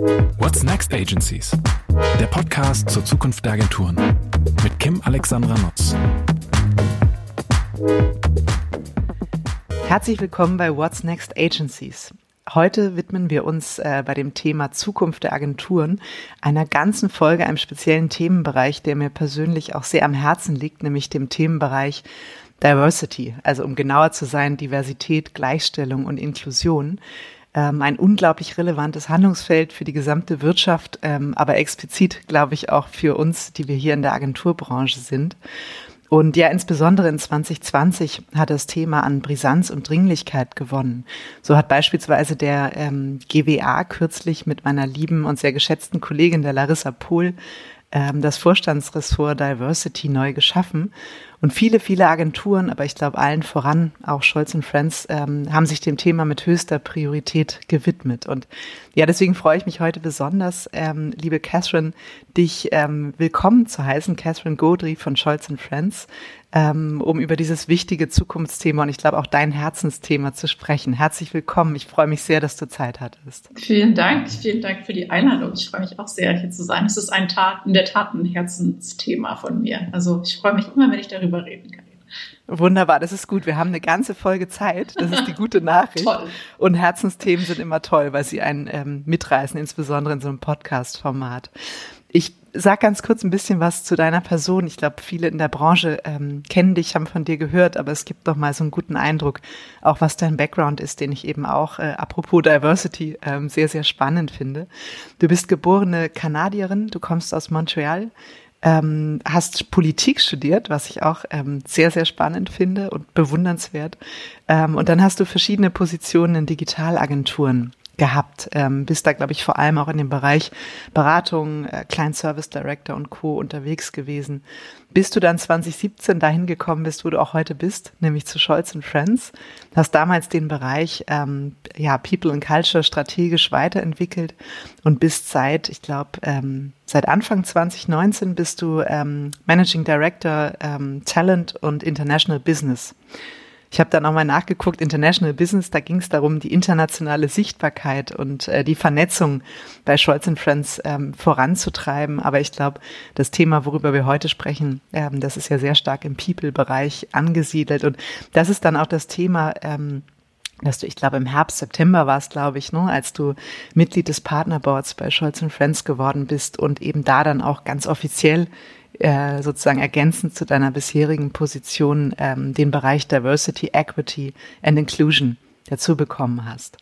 What's Next Agencies? Der Podcast zur Zukunft der Agenturen mit Kim Alexandra Nutz. Herzlich willkommen bei What's Next Agencies. Heute widmen wir uns äh, bei dem Thema Zukunft der Agenturen einer ganzen Folge, einem speziellen Themenbereich, der mir persönlich auch sehr am Herzen liegt, nämlich dem Themenbereich Diversity, also um genauer zu sein, Diversität, Gleichstellung und Inklusion. Ähm, ein unglaublich relevantes Handlungsfeld für die gesamte Wirtschaft, ähm, aber explizit, glaube ich, auch für uns, die wir hier in der Agenturbranche sind. Und ja, insbesondere in 2020 hat das Thema an Brisanz und Dringlichkeit gewonnen. So hat beispielsweise der ähm, GWA kürzlich mit meiner lieben und sehr geschätzten Kollegin der Larissa Pohl ähm, das Vorstandsressort Diversity neu geschaffen. Und viele, viele Agenturen, aber ich glaube allen voran, auch Scholz Friends, ähm, haben sich dem Thema mit höchster Priorität gewidmet. Und ja, deswegen freue ich mich heute besonders, ähm, liebe Catherine, dich ähm, willkommen zu heißen, Catherine Godry von Scholz Friends, ähm, um über dieses wichtige Zukunftsthema und ich glaube auch dein Herzensthema zu sprechen. Herzlich willkommen. Ich freue mich sehr, dass du Zeit hattest. Vielen Dank. Vielen Dank für die Einladung. Ich freue mich auch sehr, hier zu sein. Es ist ein Tat, in der Tat ein Herzensthema von mir. Also ich freue mich immer, wenn ich darüber darüber reden kann. Wunderbar, das ist gut. Wir haben eine ganze Folge Zeit. Das ist die gute Nachricht. toll. Und Herzensthemen sind immer toll, weil sie einen ähm, mitreißen, insbesondere in so einem Podcast-Format. Ich sag ganz kurz ein bisschen was zu deiner Person. Ich glaube, viele in der Branche ähm, kennen dich, haben von dir gehört, aber es gibt doch mal so einen guten Eindruck, auch was dein Background ist, den ich eben auch, äh, apropos Diversity, ähm, sehr, sehr spannend finde. Du bist geborene Kanadierin, du kommst aus Montreal, ähm, hast Politik studiert, was ich auch ähm, sehr, sehr spannend finde und bewundernswert. Ähm, und dann hast du verschiedene Positionen in Digitalagenturen gehabt. Ähm, bist da, glaube ich, vor allem auch in dem Bereich Beratung, äh, Client Service Director und Co. unterwegs gewesen. Bis du dann 2017 dahin gekommen bist, wo du auch heute bist, nämlich zu Scholz Friends, hast damals den Bereich ähm, ja, People and Culture strategisch weiterentwickelt und bist seit, ich glaube, ähm, seit Anfang 2019 bist du ähm, Managing Director ähm, Talent und International Business ich habe dann nochmal nachgeguckt, International Business, da ging es darum, die internationale Sichtbarkeit und äh, die Vernetzung bei Scholz Friends ähm, voranzutreiben. Aber ich glaube, das Thema, worüber wir heute sprechen, ähm, das ist ja sehr stark im People-Bereich angesiedelt. Und das ist dann auch das Thema, ähm, dass du, ich glaube, im Herbst, September war es, glaube ich, ne, als du Mitglied des Partnerboards bei Scholz Friends geworden bist und eben da dann auch ganz offiziell äh, sozusagen ergänzend zu deiner bisherigen Position ähm, den Bereich Diversity, Equity and Inclusion dazu bekommen hast.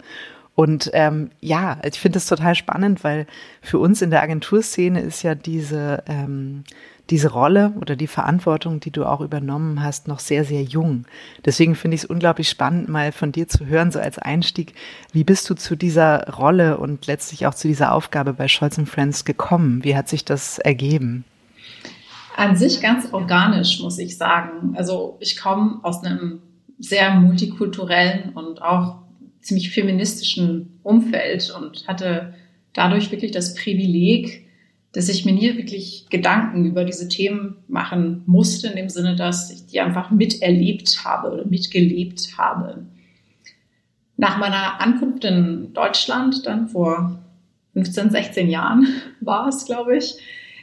Und ähm, ja, ich finde es total spannend, weil für uns in der Agenturszene ist ja diese, ähm, diese Rolle oder die Verantwortung, die du auch übernommen hast, noch sehr, sehr jung. Deswegen finde ich es unglaublich spannend, mal von dir zu hören, so als Einstieg, wie bist du zu dieser Rolle und letztlich auch zu dieser Aufgabe bei Scholz Friends gekommen? Wie hat sich das ergeben? An sich ganz organisch, muss ich sagen. Also ich komme aus einem sehr multikulturellen und auch ziemlich feministischen Umfeld und hatte dadurch wirklich das Privileg, dass ich mir nie wirklich Gedanken über diese Themen machen musste, in dem Sinne, dass ich die einfach miterlebt habe oder mitgelebt habe. Nach meiner Ankunft in Deutschland, dann vor 15, 16 Jahren war es, glaube ich,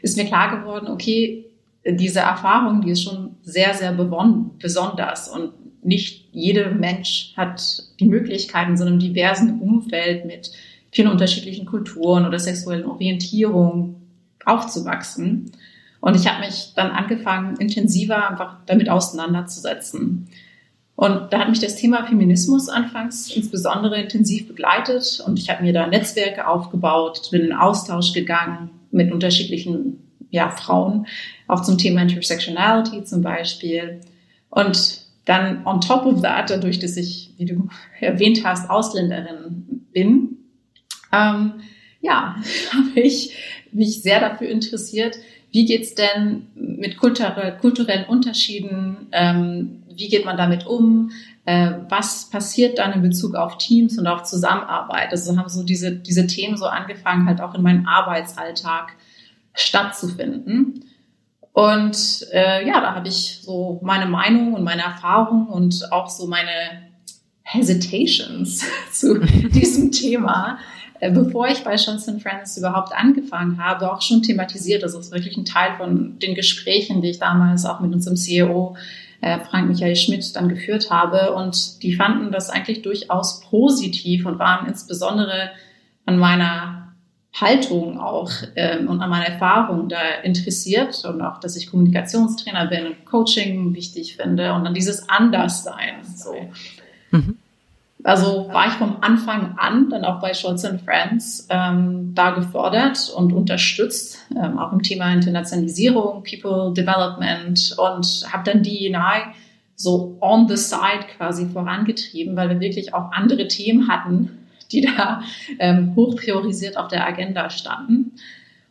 ist mir klar geworden, okay, diese Erfahrung, die ist schon sehr, sehr besonders und nicht jeder Mensch hat die Möglichkeit, in so einem diversen Umfeld mit vielen unterschiedlichen Kulturen oder sexuellen Orientierungen aufzuwachsen. Und ich habe mich dann angefangen, intensiver einfach damit auseinanderzusetzen. Und da hat mich das Thema Feminismus anfangs insbesondere intensiv begleitet und ich habe mir da Netzwerke aufgebaut, bin in Austausch gegangen mit unterschiedlichen ja, Frauen, auch zum Thema Intersectionality zum Beispiel. Und dann on top of that, dadurch, dass ich, wie du erwähnt hast, Ausländerin bin, ähm, ja, habe ich mich sehr dafür interessiert, wie geht's denn mit kulturell, kulturellen Unterschieden, ähm, wie geht man damit um, äh, was passiert dann in Bezug auf Teams und auf Zusammenarbeit. Also haben so diese, diese Themen so angefangen, halt auch in meinen Arbeitsalltag stattzufinden. Und äh, ja, da habe ich so meine Meinung und meine Erfahrung und auch so meine Hesitations zu diesem Thema äh, bevor ich bei Johnson Friends überhaupt angefangen habe, auch schon thematisiert. Das ist wirklich ein Teil von den Gesprächen, die ich damals auch mit unserem CEO äh, Frank Michael Schmidt dann geführt habe. Und die fanden das eigentlich durchaus positiv und waren insbesondere an meiner Haltung auch ähm, und an meiner Erfahrung da interessiert und auch, dass ich Kommunikationstrainer bin und Coaching wichtig finde und dann dieses Anderssein. So. Mhm. Also war ich vom Anfang an dann auch bei Scholz Friends ähm, da gefordert und unterstützt, ähm, auch im Thema Internationalisierung, People Development und habe dann die nahe so on the side quasi vorangetrieben, weil wir wirklich auch andere Themen hatten, die da ähm, hoch priorisiert auf der Agenda standen.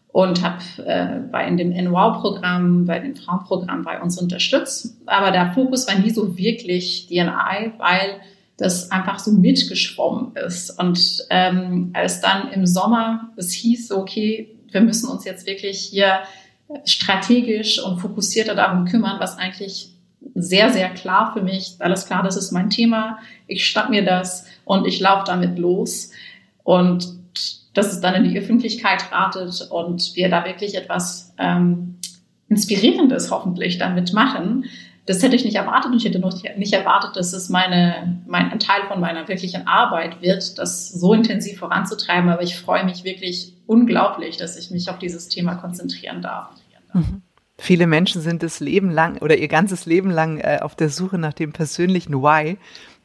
Und habe äh, bei in dem NWOW-Programm, bei dem Frauenprogramm bei uns unterstützt. Aber der Fokus war nie so wirklich DNI, weil das einfach so mitgeschwommen ist. Und ähm, als dann im Sommer es hieß, okay, wir müssen uns jetzt wirklich hier strategisch und fokussierter darum kümmern, was eigentlich sehr, sehr klar für mich, alles klar, das ist mein Thema, ich schnapp mir das und ich laufe damit los. Und dass es dann in die Öffentlichkeit ratet und wir da wirklich etwas ähm, Inspirierendes hoffentlich damit machen, das hätte ich nicht erwartet und ich hätte noch nicht erwartet, dass es meine, mein ein Teil von meiner wirklichen Arbeit wird, das so intensiv voranzutreiben. Aber ich freue mich wirklich unglaublich, dass ich mich auf dieses Thema konzentrieren darf. Mhm. Viele Menschen sind das Leben lang oder ihr ganzes Leben lang äh, auf der Suche nach dem persönlichen Why.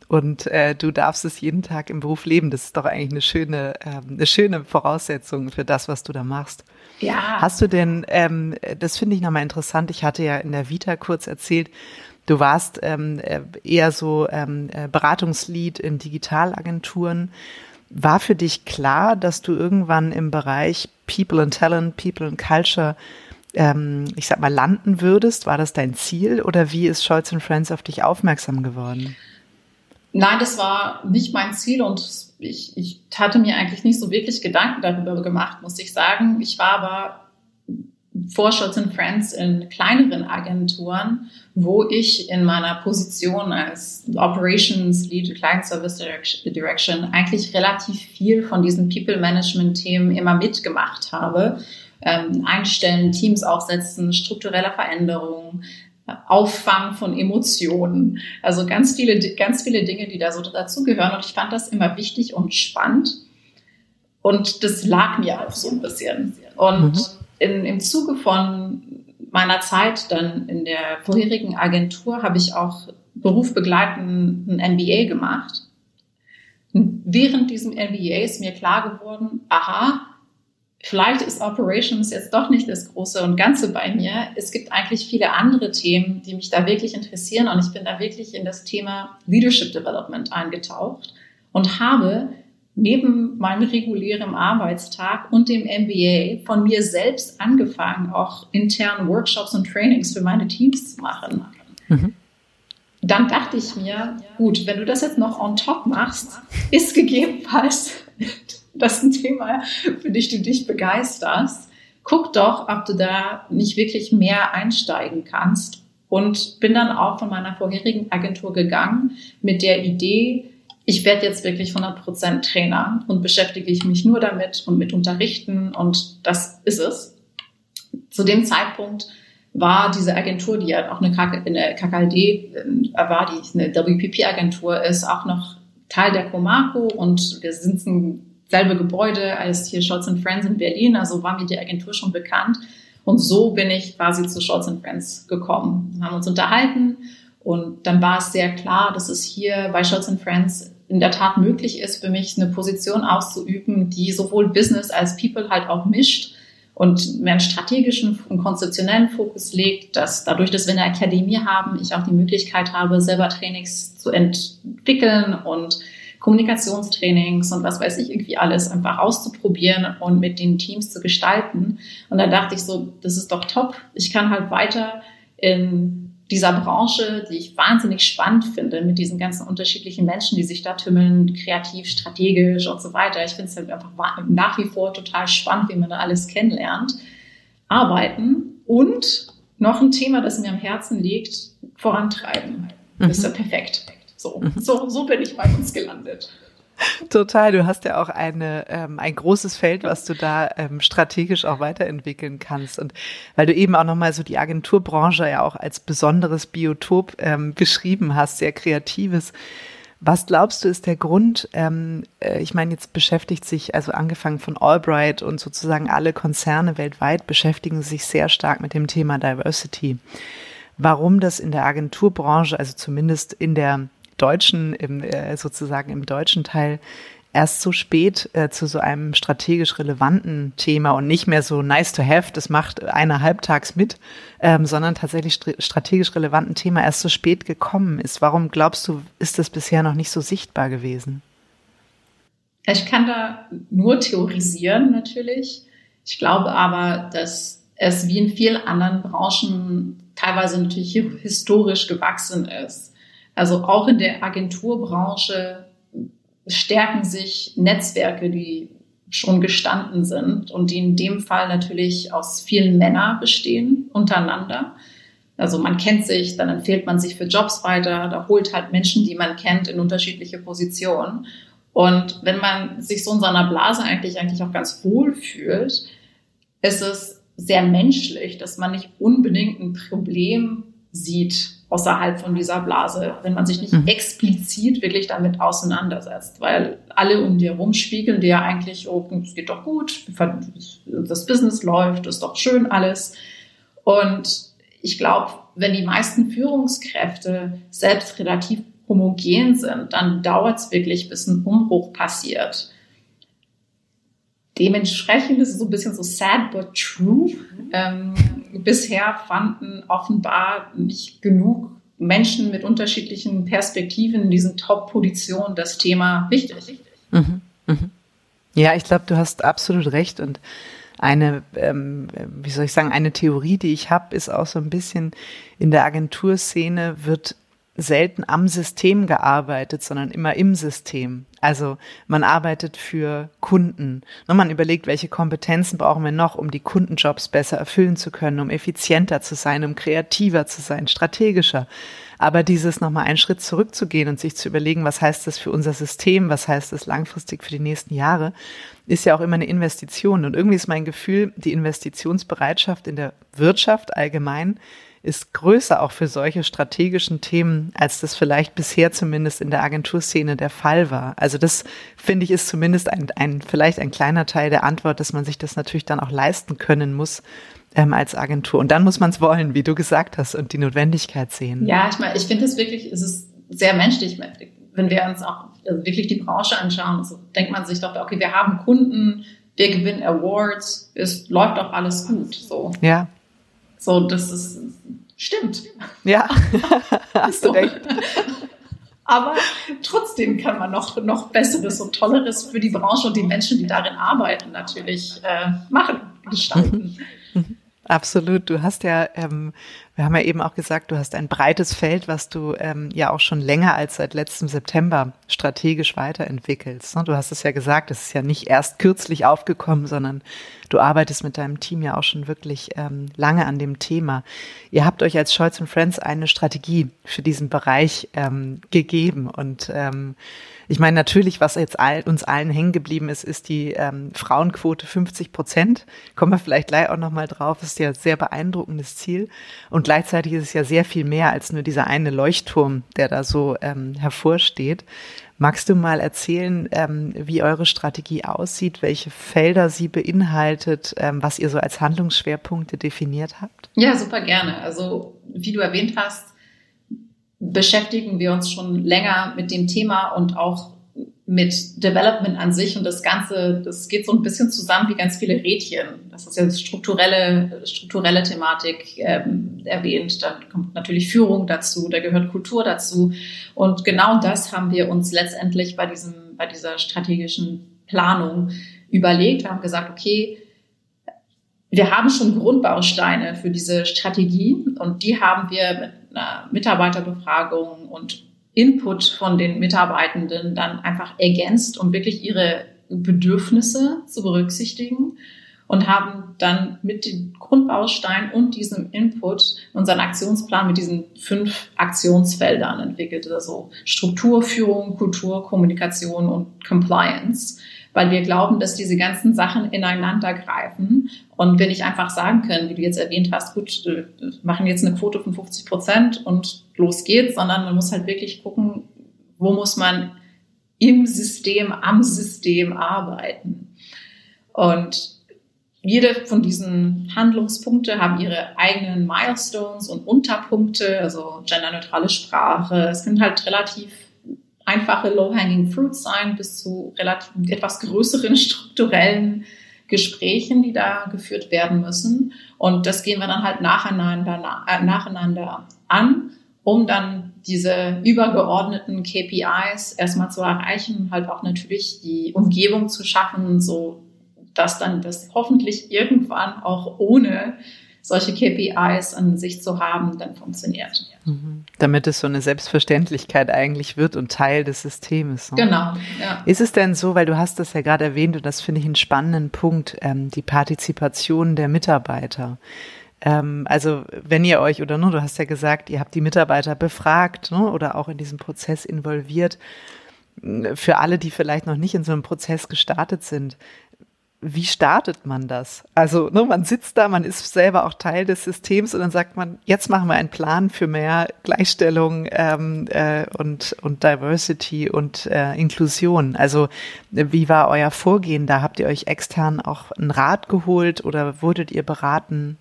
Und äh, du darfst es jeden Tag im Beruf leben. Das ist doch eigentlich eine schöne, äh, eine schöne Voraussetzung für das, was du da machst. Ja. Hast du denn, ähm, das finde ich nochmal interessant, ich hatte ja in der Vita kurz erzählt, du warst ähm, äh, eher so ähm, äh, Beratungslead in Digitalagenturen. War für dich klar, dass du irgendwann im Bereich People and Talent, People and Culture, ähm, ich sag mal, landen würdest? War das dein Ziel oder wie ist Scholz Friends auf dich aufmerksam geworden? Nein, das war nicht mein Ziel und ich, ich hatte mir eigentlich nicht so wirklich Gedanken darüber gemacht, muss ich sagen. Ich war aber vor Scholz Friends in kleineren Agenturen, wo ich in meiner Position als Operations Lead Client Service Direction eigentlich relativ viel von diesen People Management Themen immer mitgemacht habe. Ähm, einstellen, Teams aufsetzen, strukturelle Veränderungen, Auffang von Emotionen. Also ganz viele, ganz viele Dinge, die da so dazugehören. Und ich fand das immer wichtig und spannend. Und das lag mir auch so ein bisschen. Und mhm. in, im Zuge von meiner Zeit dann in der vorherigen Agentur habe ich auch berufsbegleitend ein MBA gemacht. Und während diesem MBA ist mir klar geworden, aha, vielleicht ist Operations jetzt doch nicht das Große und Ganze bei mir. Es gibt eigentlich viele andere Themen, die mich da wirklich interessieren und ich bin da wirklich in das Thema Leadership Development eingetaucht und habe neben meinem regulären Arbeitstag und dem MBA von mir selbst angefangen, auch intern Workshops und Trainings für meine Teams zu machen. Mhm. Dann dachte ich mir, gut, wenn du das jetzt noch on top machst, ist gegebenenfalls das ein Thema, für dich du dich begeisterst. Guck doch, ob du da nicht wirklich mehr einsteigen kannst. Und bin dann auch von meiner vorherigen Agentur gegangen mit der Idee, ich werde jetzt wirklich 100% Trainer und beschäftige ich mich nur damit und mit Unterrichten und das ist es. Zu dem Zeitpunkt war diese Agentur, die ja auch eine, KKLD äh, war, die eine WPP-Agentur ist, auch noch Teil der Comarco und wir sind ein selbe Gebäude als hier Scholz Friends in Berlin, also war mir die Agentur schon bekannt. Und so bin ich quasi zu Scholz Friends gekommen. Wir haben uns unterhalten und dann war es sehr klar, dass es hier bei Scholz Friends in der Tat möglich ist, für mich eine Position auszuüben, die sowohl Business als People halt auch mischt und mehr einen strategischen und konzeptionellen Fokus legt, dass dadurch, dass wir eine Akademie haben, ich auch die Möglichkeit habe, selber Trainings zu entwickeln und Kommunikationstrainings und was weiß ich irgendwie alles einfach auszuprobieren und mit den Teams zu gestalten. Und da dachte ich so, das ist doch top. Ich kann halt weiter in dieser Branche, die ich wahnsinnig spannend finde, mit diesen ganzen unterschiedlichen Menschen, die sich da tümmeln, kreativ, strategisch und so weiter. Ich finde es halt einfach nach wie vor total spannend, wie man da alles kennenlernt, arbeiten und noch ein Thema, das mir am Herzen liegt, vorantreiben. Das ist ja mhm. perfekt. So, mhm. so, so bin ich bei uns gelandet. Total. Du hast ja auch eine, ähm, ein großes Feld, was du da ähm, strategisch auch weiterentwickeln kannst. Und weil du eben auch nochmal so die Agenturbranche ja auch als besonderes Biotop ähm, beschrieben hast, sehr kreatives. Was glaubst du ist der Grund? Ähm, äh, ich meine, jetzt beschäftigt sich, also angefangen von Albright und sozusagen alle Konzerne weltweit beschäftigen sich sehr stark mit dem Thema Diversity. Warum das in der Agenturbranche, also zumindest in der deutschen, im, äh, sozusagen im deutschen Teil erst so spät äh, zu so einem strategisch relevanten Thema und nicht mehr so nice to have, das macht einer halbtags mit, ähm, sondern tatsächlich strategisch relevanten Thema erst so spät gekommen ist. Warum glaubst du, ist das bisher noch nicht so sichtbar gewesen? Ich kann da nur theorisieren natürlich. Ich glaube aber, dass es wie in vielen anderen Branchen teilweise natürlich historisch gewachsen ist. Also auch in der Agenturbranche stärken sich Netzwerke, die schon gestanden sind und die in dem Fall natürlich aus vielen Männern bestehen untereinander. Also man kennt sich, dann empfiehlt man sich für Jobs weiter, da holt halt Menschen, die man kennt, in unterschiedliche Positionen. Und wenn man sich so in seiner Blase eigentlich, eigentlich auch ganz wohl fühlt, ist es sehr menschlich, dass man nicht unbedingt ein Problem sieht außerhalb von dieser Blase, wenn man sich nicht mhm. explizit wirklich damit auseinandersetzt, weil alle um dir herum spiegeln dir eigentlich, oh, es geht doch gut, das Business läuft, ist doch schön alles. Und ich glaube, wenn die meisten Führungskräfte selbst relativ homogen sind, dann dauert es wirklich, bis ein Umbruch passiert. Dementsprechend ist es so ein bisschen so sad but true. Ähm, bisher fanden offenbar nicht genug Menschen mit unterschiedlichen Perspektiven in diesen Top-Positionen das Thema wichtig. Mhm, mhm. Ja, ich glaube, du hast absolut recht und eine, ähm, wie soll ich sagen, eine Theorie, die ich habe, ist auch so ein bisschen in der Agenturszene wird selten am System gearbeitet, sondern immer im System. Also man arbeitet für Kunden. Und man überlegt, welche Kompetenzen brauchen wir noch, um die Kundenjobs besser erfüllen zu können, um effizienter zu sein, um kreativer zu sein, strategischer. Aber dieses nochmal einen Schritt zurückzugehen und sich zu überlegen, was heißt das für unser System, was heißt das langfristig für die nächsten Jahre, ist ja auch immer eine Investition. Und irgendwie ist mein Gefühl, die Investitionsbereitschaft in der Wirtschaft allgemein ist größer auch für solche strategischen Themen, als das vielleicht bisher zumindest in der Agenturszene der Fall war. Also das finde ich ist zumindest ein, ein vielleicht ein kleiner Teil der Antwort, dass man sich das natürlich dann auch leisten können muss ähm, als Agentur. Und dann muss man es wollen, wie du gesagt hast, und die Notwendigkeit sehen. Ja, ich meine, ich finde es wirklich, es ist sehr menschlich, wenn wir uns auch also wirklich die Branche anschauen. So denkt man sich doch, okay, wir haben Kunden, wir gewinnen Awards, es läuft doch alles gut. So. Ja. So, das ist, stimmt. Ja, hast du recht. Aber trotzdem kann man noch, noch Besseres und Tolleres für die Branche und die Menschen, die darin arbeiten, natürlich äh, machen, gestalten. Absolut. Du hast ja, ähm, wir haben ja eben auch gesagt, du hast ein breites Feld, was du ähm, ja auch schon länger als seit letztem September strategisch weiterentwickelst. Ne? Du hast es ja gesagt, es ist ja nicht erst kürzlich aufgekommen, sondern du arbeitest mit deinem Team ja auch schon wirklich ähm, lange an dem Thema. Ihr habt euch als Scholz Friends eine Strategie für diesen Bereich ähm, gegeben und ähm, ich meine, natürlich, was jetzt all, uns allen hängen geblieben ist, ist die ähm, Frauenquote 50 Prozent. Kommen wir vielleicht gleich auch nochmal drauf. Ist ja ein sehr beeindruckendes Ziel. Und gleichzeitig ist es ja sehr viel mehr als nur dieser eine Leuchtturm, der da so ähm, hervorsteht. Magst du mal erzählen, ähm, wie eure Strategie aussieht, welche Felder sie beinhaltet, ähm, was ihr so als Handlungsschwerpunkte definiert habt? Ja, super gerne. Also, wie du erwähnt hast, beschäftigen wir uns schon länger mit dem Thema und auch mit Development an sich und das Ganze, das geht so ein bisschen zusammen wie ganz viele Rädchen. Das ist ja strukturelle, strukturelle Thematik ähm, erwähnt. Dann kommt natürlich Führung dazu, da gehört Kultur dazu. Und genau das haben wir uns letztendlich bei diesem, bei dieser strategischen Planung überlegt. Wir haben gesagt, okay, wir haben schon Grundbausteine für diese Strategie und die haben wir mit einer Mitarbeiterbefragung und Input von den Mitarbeitenden dann einfach ergänzt, um wirklich ihre Bedürfnisse zu berücksichtigen. und haben dann mit dem Grundbaustein und diesem Input unseren Aktionsplan mit diesen fünf Aktionsfeldern entwickelt, also Struktur, Führung, Kultur, Kommunikation und Compliance, weil wir glauben, dass diese ganzen Sachen ineinander greifen und wir nicht einfach sagen können, wie du jetzt erwähnt hast, gut, wir machen jetzt eine Quote von 50 Prozent und los geht's, sondern man muss halt wirklich gucken, wo muss man im System, am System arbeiten. Und jede von diesen Handlungspunkte haben ihre eigenen Milestones und Unterpunkte, also genderneutrale Sprache. Es können halt relativ einfache low-hanging fruits sein bis zu relativ etwas größeren strukturellen Gesprächen, die da geführt werden müssen. Und das gehen wir dann halt nacheinander, äh, nacheinander an, um dann diese übergeordneten KPIs erstmal zu erreichen, halt auch natürlich die Umgebung zu schaffen, so dass dann das hoffentlich irgendwann auch ohne solche KPIs an sich zu haben, dann funktioniert. Mhm. Damit es so eine Selbstverständlichkeit eigentlich wird und Teil des Systems. Ne? Genau. Ja. Ist es denn so, weil du hast das ja gerade erwähnt und das finde ich einen spannenden Punkt, ähm, die Partizipation der Mitarbeiter. Ähm, also wenn ihr euch, oder nur, du hast ja gesagt, ihr habt die Mitarbeiter befragt ne, oder auch in diesem Prozess involviert. Für alle, die vielleicht noch nicht in so einem Prozess gestartet sind, wie startet man das? Also ne, man sitzt da, man ist selber auch Teil des Systems und dann sagt man, jetzt machen wir einen Plan für mehr Gleichstellung ähm, äh, und, und Diversity und äh, Inklusion. Also wie war euer Vorgehen da? Habt ihr euch extern auch einen Rat geholt oder wurdet ihr beraten?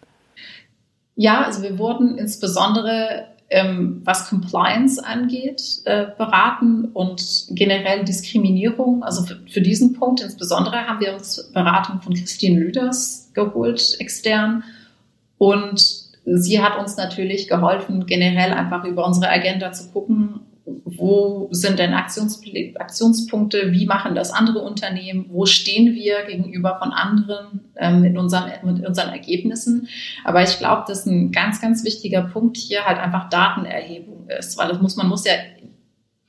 Ja, also wir wurden insbesondere ähm, was Compliance angeht, äh, beraten und generell Diskriminierung. Also für, für, diesen Punkt insbesondere haben wir uns Beratung von Christine Lüders geholt, extern. Und sie hat uns natürlich geholfen, generell einfach über unsere Agenda zu gucken, wo sind denn Aktions Aktionspunkte, wie machen das andere Unternehmen, wo stehen wir gegenüber von anderen ähm, mit, unseren, mit unseren Ergebnissen. Aber ich glaube, dass ein ganz, ganz wichtiger Punkt hier halt einfach Datenerhebung ist, weil das muss, man muss ja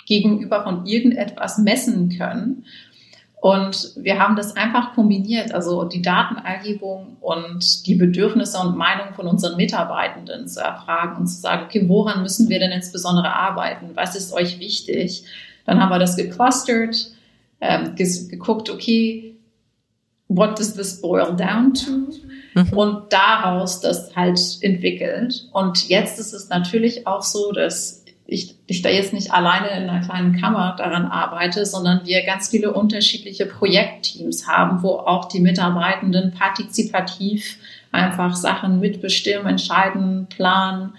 gegenüber von irgendetwas messen können. Und wir haben das einfach kombiniert, also die Datenerhebung und die Bedürfnisse und Meinungen von unseren Mitarbeitenden zu erfragen und zu sagen, okay, woran müssen wir denn insbesondere arbeiten? Was ist euch wichtig? Dann haben wir das geclustert, ähm, geguckt, okay, what does this boil down to? Mhm. Und daraus das halt entwickelt. Und jetzt ist es natürlich auch so, dass ich, ich da jetzt nicht alleine in einer kleinen Kammer daran arbeite, sondern wir ganz viele unterschiedliche Projektteams haben, wo auch die Mitarbeitenden partizipativ einfach Sachen mitbestimmen, entscheiden, planen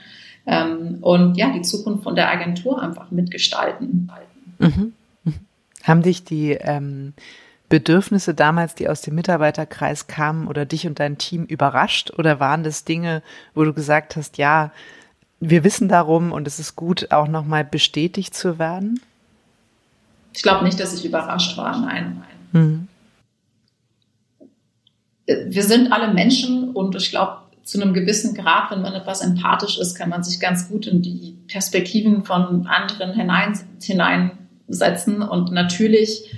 ähm, und ja, die Zukunft von der Agentur einfach mitgestalten. Mhm. Mhm. Haben dich die ähm, Bedürfnisse damals, die aus dem Mitarbeiterkreis kamen oder dich und dein Team überrascht oder waren das Dinge, wo du gesagt hast, ja, wir wissen darum und es ist gut, auch nochmal bestätigt zu werden? Ich glaube nicht, dass ich überrascht war, nein. Mhm. Wir sind alle Menschen und ich glaube, zu einem gewissen Grad, wenn man etwas empathisch ist, kann man sich ganz gut in die Perspektiven von anderen hinein, hineinsetzen. Und natürlich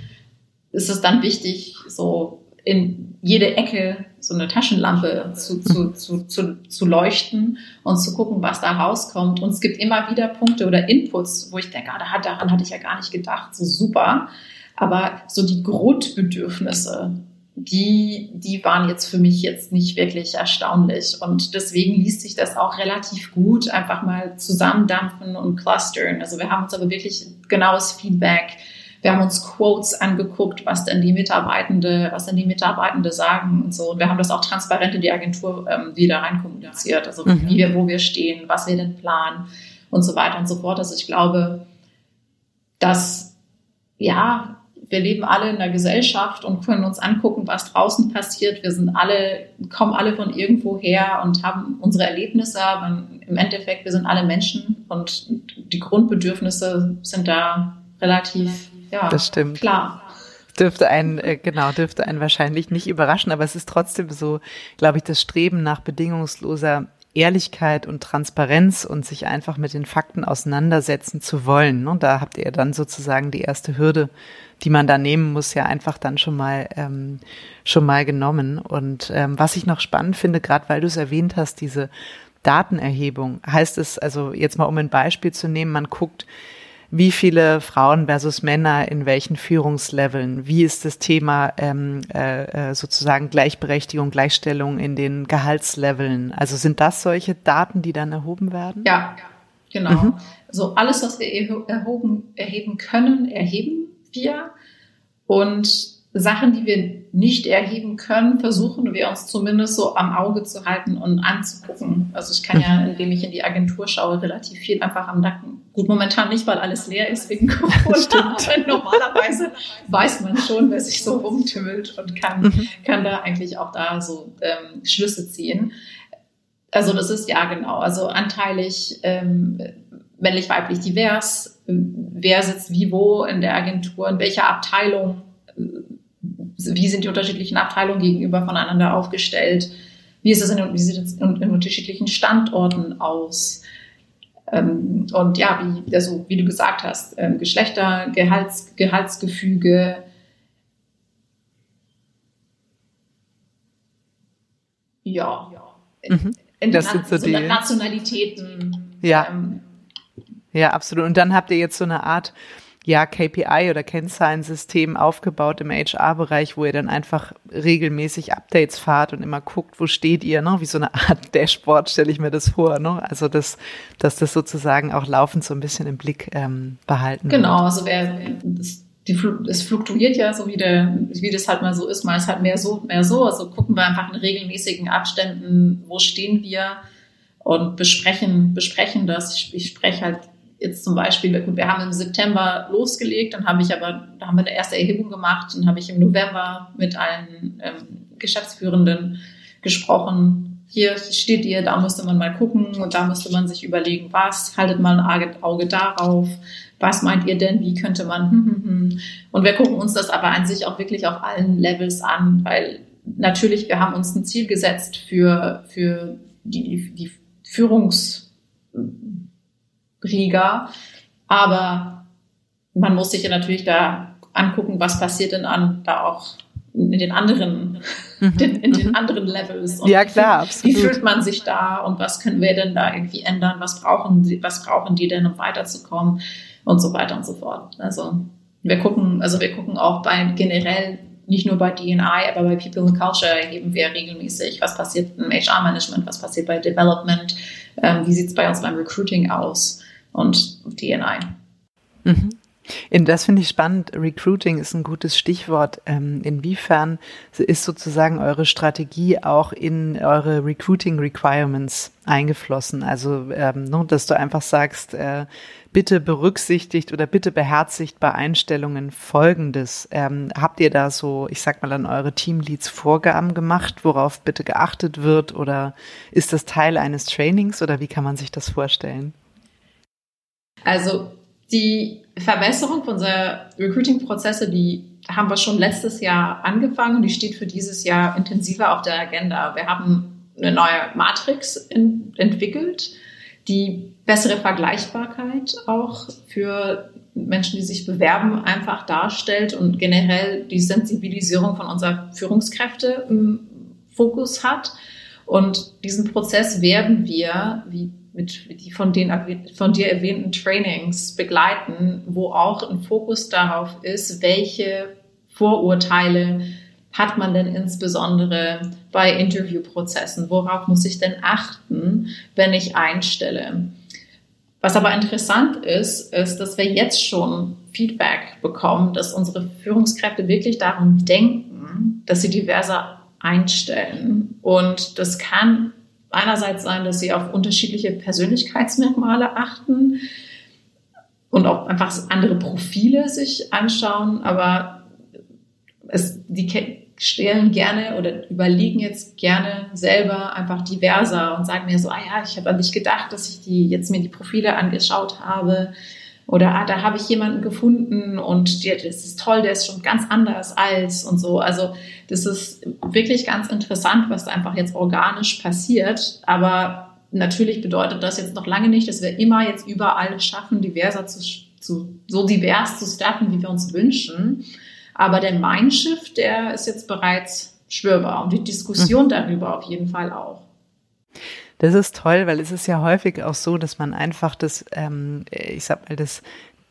ist es dann wichtig, so in jede Ecke so eine Taschenlampe zu, zu, zu, zu, zu leuchten und zu gucken, was da rauskommt. Und es gibt immer wieder Punkte oder Inputs, wo ich denke, ah, daran hatte ich ja gar nicht gedacht, so super. Aber so die Grundbedürfnisse, die, die waren jetzt für mich jetzt nicht wirklich erstaunlich. Und deswegen liest sich das auch relativ gut, einfach mal zusammendampfen und clustern. Also wir haben uns aber wirklich genaues Feedback wir haben uns Quotes angeguckt, was denn die Mitarbeitende, was denn die Mitarbeitende sagen und so. Und wir haben das auch transparent in die Agentur ähm, wieder rein kommuniziert. Also mhm. wie wir, wo wir stehen, was wir denn planen und so weiter und so fort. Also ich glaube, dass, ja, wir leben alle in der Gesellschaft und können uns angucken, was draußen passiert. Wir sind alle, kommen alle von irgendwo her und haben unsere Erlebnisse, aber im Endeffekt, wir sind alle Menschen und die Grundbedürfnisse sind da relativ ja, das stimmt. Klar. Dürfte einen, äh, genau, dürfte einen wahrscheinlich nicht überraschen, aber es ist trotzdem so, glaube ich, das Streben nach bedingungsloser Ehrlichkeit und Transparenz und sich einfach mit den Fakten auseinandersetzen zu wollen. Und da habt ihr dann sozusagen die erste Hürde, die man da nehmen muss, ja einfach dann schon mal ähm, schon mal genommen. Und ähm, was ich noch spannend finde, gerade weil du es erwähnt hast, diese Datenerhebung, heißt es also jetzt mal um ein Beispiel zu nehmen, man guckt, wie viele Frauen versus Männer in welchen Führungsleveln, wie ist das Thema ähm, äh, äh, sozusagen Gleichberechtigung, Gleichstellung in den Gehaltsleveln. Also sind das solche Daten, die dann erhoben werden? Ja, genau. Mhm. So alles, was wir erhoben, erheben können, erheben wir. Und Sachen, die wir nicht erheben können, versuchen wir uns zumindest so am Auge zu halten und anzugucken. Also ich kann ja, mhm. indem ich in die Agentur schaue, relativ viel einfach am Nacken. Gut, momentan nicht, weil alles leer ist wegen Corona. Aber normalerweise weiß man schon, wer sich so rumtümmelt und kann, mhm. kann da eigentlich auch da so ähm, Schlüsse ziehen. Also das ist ja genau, also anteilig ähm, männlich, weiblich, divers. Wer sitzt wie wo in der Agentur, in welcher Abteilung wie sind die unterschiedlichen Abteilungen gegenüber voneinander aufgestellt, wie ist es in, wie sieht es in, in unterschiedlichen Standorten aus. Ähm, und ja, wie, also, wie du gesagt hast, ähm, Geschlechter, Gehalts, Gehaltsgefüge, ja, mhm. das sind so, die Nationalitäten. Ja. Ähm, ja, absolut. Und dann habt ihr jetzt so eine Art ja, KPI oder Kennzahlensystem aufgebaut im HR-Bereich, wo ihr dann einfach regelmäßig Updates fahrt und immer guckt, wo steht ihr, ne? Wie so eine Art Dashboard stelle ich mir das vor, ne? Also das, dass das sozusagen auch laufend so ein bisschen im Blick ähm, behalten Genau, wird. also wer das, die, es fluktuiert ja so wie, der, wie das halt mal so ist, mal ist halt mehr so, mehr so. Also gucken wir einfach in regelmäßigen Abständen, wo stehen wir und besprechen, besprechen das. Ich, ich spreche halt jetzt zum Beispiel, wir haben im September losgelegt, dann habe ich aber, da haben wir eine erste Erhebung gemacht, dann habe ich im November mit allen ähm, Geschäftsführenden gesprochen. Hier steht ihr, da müsste man mal gucken und da müsste man sich überlegen, was, haltet mal ein Auge darauf, was meint ihr denn, wie könnte man, hm, hm, hm. und wir gucken uns das aber an sich auch wirklich auf allen Levels an, weil natürlich, wir haben uns ein Ziel gesetzt für, für die, die Führungs, Riga. Aber man muss sich ja natürlich da angucken, was passiert denn an, da auch in den anderen, mhm. in, in den mhm. anderen Levels. Und ja, klar, wie, absolut. Wie fühlt man sich da und was können wir denn da irgendwie ändern? Was brauchen sie, was brauchen die denn, um weiterzukommen? Und so weiter und so fort. Also, wir gucken, also wir gucken auch bei generell nicht nur bei DNI, aber bei People and Culture erheben wir regelmäßig, was passiert im HR-Management, was passiert bei Development, ähm, wie sieht es bei uns beim Recruiting aus und DNI. Mhm. Das finde ich spannend. Recruiting ist ein gutes Stichwort. Ähm, inwiefern ist sozusagen eure Strategie auch in eure Recruiting Requirements eingeflossen? Also, ähm, ne, dass du einfach sagst, äh, bitte berücksichtigt oder bitte beherzigt bei Einstellungen Folgendes. Ähm, habt ihr da so, ich sag mal, an eure Teamleads Vorgaben gemacht, worauf bitte geachtet wird? Oder ist das Teil eines Trainings oder wie kann man sich das vorstellen? Also die Verbesserung unserer Recruiting-Prozesse, die haben wir schon letztes Jahr angefangen und die steht für dieses Jahr intensiver auf der Agenda. Wir haben eine neue Matrix in, entwickelt, die bessere Vergleichbarkeit auch für Menschen, die sich bewerben, einfach darstellt und generell die Sensibilisierung von unserer Führungskräfte im Fokus hat. Und diesen Prozess werden wir, wie mit die von, den, von dir erwähnten Trainings begleiten, wo auch ein Fokus darauf ist, welche Vorurteile hat man denn insbesondere bei Interviewprozessen? Worauf muss ich denn achten, wenn ich einstelle? Was aber interessant ist, ist, dass wir jetzt schon Feedback bekommen, dass unsere Führungskräfte wirklich darum denken, dass sie diverser einstellen. Und das kann einerseits sein, dass sie auf unterschiedliche Persönlichkeitsmerkmale achten und auch einfach andere Profile sich anschauen, aber es, die stellen gerne oder überlegen jetzt gerne selber einfach diverser und sagen mir so, ah ja, ich habe an dich gedacht, dass ich die jetzt mir die Profile angeschaut habe oder ah, da habe ich jemanden gefunden und das ist toll, der ist schon ganz anders als und so. Also das ist wirklich ganz interessant, was einfach jetzt organisch passiert. Aber natürlich bedeutet das jetzt noch lange nicht, dass wir immer jetzt überall schaffen, diverser zu, zu, so divers zu starten, wie wir uns wünschen. Aber der Mindshift, der ist jetzt bereits spürbar und die Diskussion mhm. darüber auf jeden Fall auch. Das ist toll, weil es ist ja häufig auch so, dass man einfach das, ähm, ich sag mal, das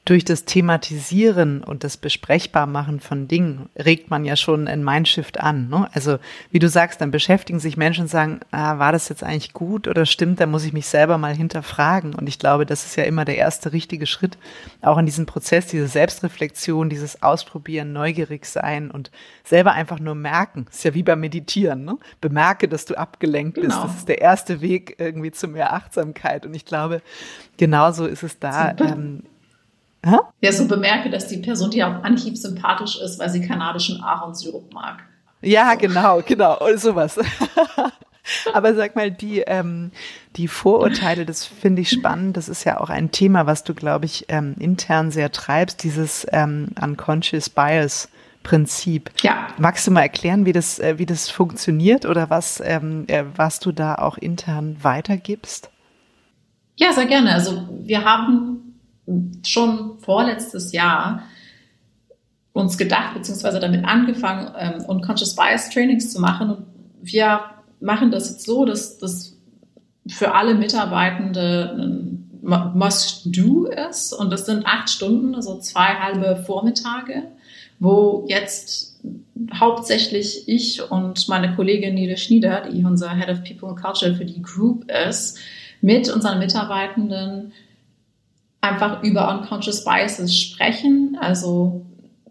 durch das Thematisieren und das Besprechbarmachen von Dingen regt man ja schon ein Mindshift an. Ne? Also wie du sagst, dann beschäftigen sich Menschen und sagen, ah, war das jetzt eigentlich gut oder stimmt, da muss ich mich selber mal hinterfragen. Und ich glaube, das ist ja immer der erste richtige Schritt, auch in diesem Prozess, diese Selbstreflexion, dieses Ausprobieren, neugierig sein und selber einfach nur merken. ist ja wie beim Meditieren. Ne? Bemerke, dass du abgelenkt bist. Genau. Das ist der erste Weg irgendwie zu mehr Achtsamkeit. Und ich glaube, genauso ist es da. Ähm, Hä? Ja, so bemerke, dass die Person dir auf Anhieb sympathisch ist, weil sie kanadischen Ahornsirup mag. Ja, so. genau, genau, oder sowas. Aber sag mal, die, ähm, die Vorurteile, das finde ich spannend. Das ist ja auch ein Thema, was du, glaube ich, ähm, intern sehr treibst, dieses ähm, Unconscious Bias. Prinzip. Ja. Magst du mal erklären, wie das, äh, wie das funktioniert oder was, ähm, äh, was du da auch intern weitergibst? Ja, sehr gerne. Also wir haben schon vorletztes Jahr uns gedacht, beziehungsweise damit angefangen, ähm, Unconscious Bias Trainings zu machen. Und wir machen das jetzt so, dass das für alle Mitarbeitende ein Must-Do ist. Und das sind acht Stunden, also zwei halbe Vormittage, wo jetzt hauptsächlich ich und meine Kollegin Nele Schnieder, die unser Head of People and Culture für die Group ist, mit unseren Mitarbeitenden einfach über Unconscious Biases sprechen. Also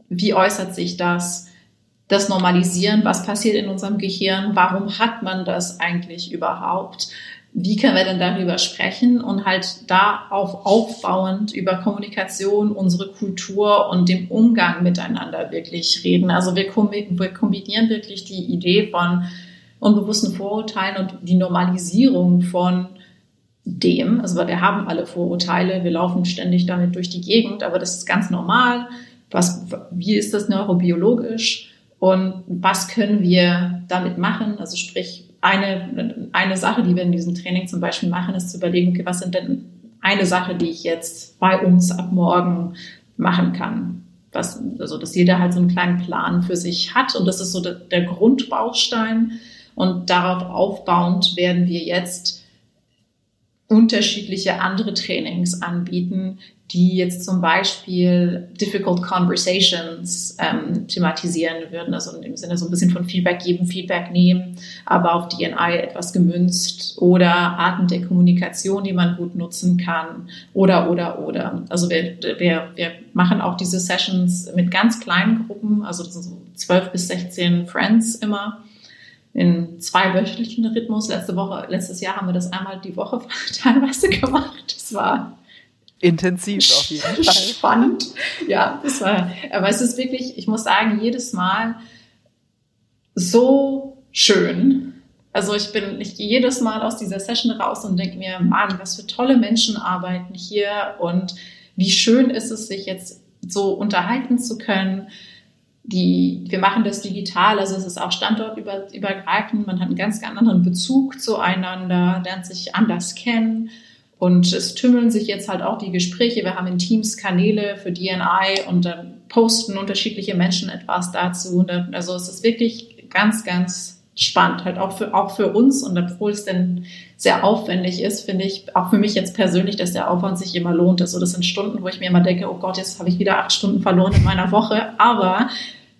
wie äußert sich das? Das Normalisieren, was passiert in unserem Gehirn? Warum hat man das eigentlich überhaupt? Wie können wir denn darüber sprechen und halt darauf aufbauend über Kommunikation, unsere Kultur und dem Umgang miteinander wirklich reden? Also wir, kombinieren wirklich die Idee von unbewussten Vorurteilen und die Normalisierung von dem, also wir haben alle Vorurteile, wir laufen ständig damit durch die Gegend, aber das ist ganz normal. Was, wie ist das neurobiologisch und was können wir damit machen? Also sprich, eine, eine Sache, die wir in diesem Training zum Beispiel machen, ist zu überlegen, okay, was sind denn eine Sache, die ich jetzt bei uns ab morgen machen kann? Was, also, dass jeder halt so einen kleinen Plan für sich hat und das ist so der, der Grundbaustein und darauf aufbauend werden wir jetzt unterschiedliche andere Trainings anbieten, die jetzt zum Beispiel Difficult Conversations ähm, thematisieren würden, also in dem Sinne so ein bisschen von Feedback geben, Feedback nehmen, aber auf DNI etwas gemünzt oder Arten der Kommunikation, die man gut nutzen kann oder, oder, oder. Also wir, wir, wir machen auch diese Sessions mit ganz kleinen Gruppen, also das sind so zwölf bis sechzehn Friends immer in zweiwöchentlichen Rhythmus. Letzte Woche, letztes Jahr haben wir das einmal die Woche teilweise gemacht. Das war intensiv auf jeden Fall. Spannend. Ja, das war, aber es ist wirklich, ich muss sagen, jedes Mal so schön. Also ich bin, ich gehe jedes Mal aus dieser Session raus und denke mir, Mann, was für tolle Menschen arbeiten hier und wie schön ist es, sich jetzt so unterhalten zu können die, wir machen das digital, also es ist auch standortübergreifend, man hat einen ganz, anderen Bezug zueinander, lernt sich anders kennen und es tümmeln sich jetzt halt auch die Gespräche. Wir haben in Teams Kanäle für DNI und dann posten unterschiedliche Menschen etwas dazu. Also es ist wirklich ganz, ganz spannend, halt auch für, auch für uns. Und obwohl es denn sehr aufwendig ist, finde ich auch für mich jetzt persönlich, dass der Aufwand sich immer lohnt. Also das sind Stunden, wo ich mir immer denke, oh Gott, jetzt habe ich wieder acht Stunden verloren in meiner Woche. Aber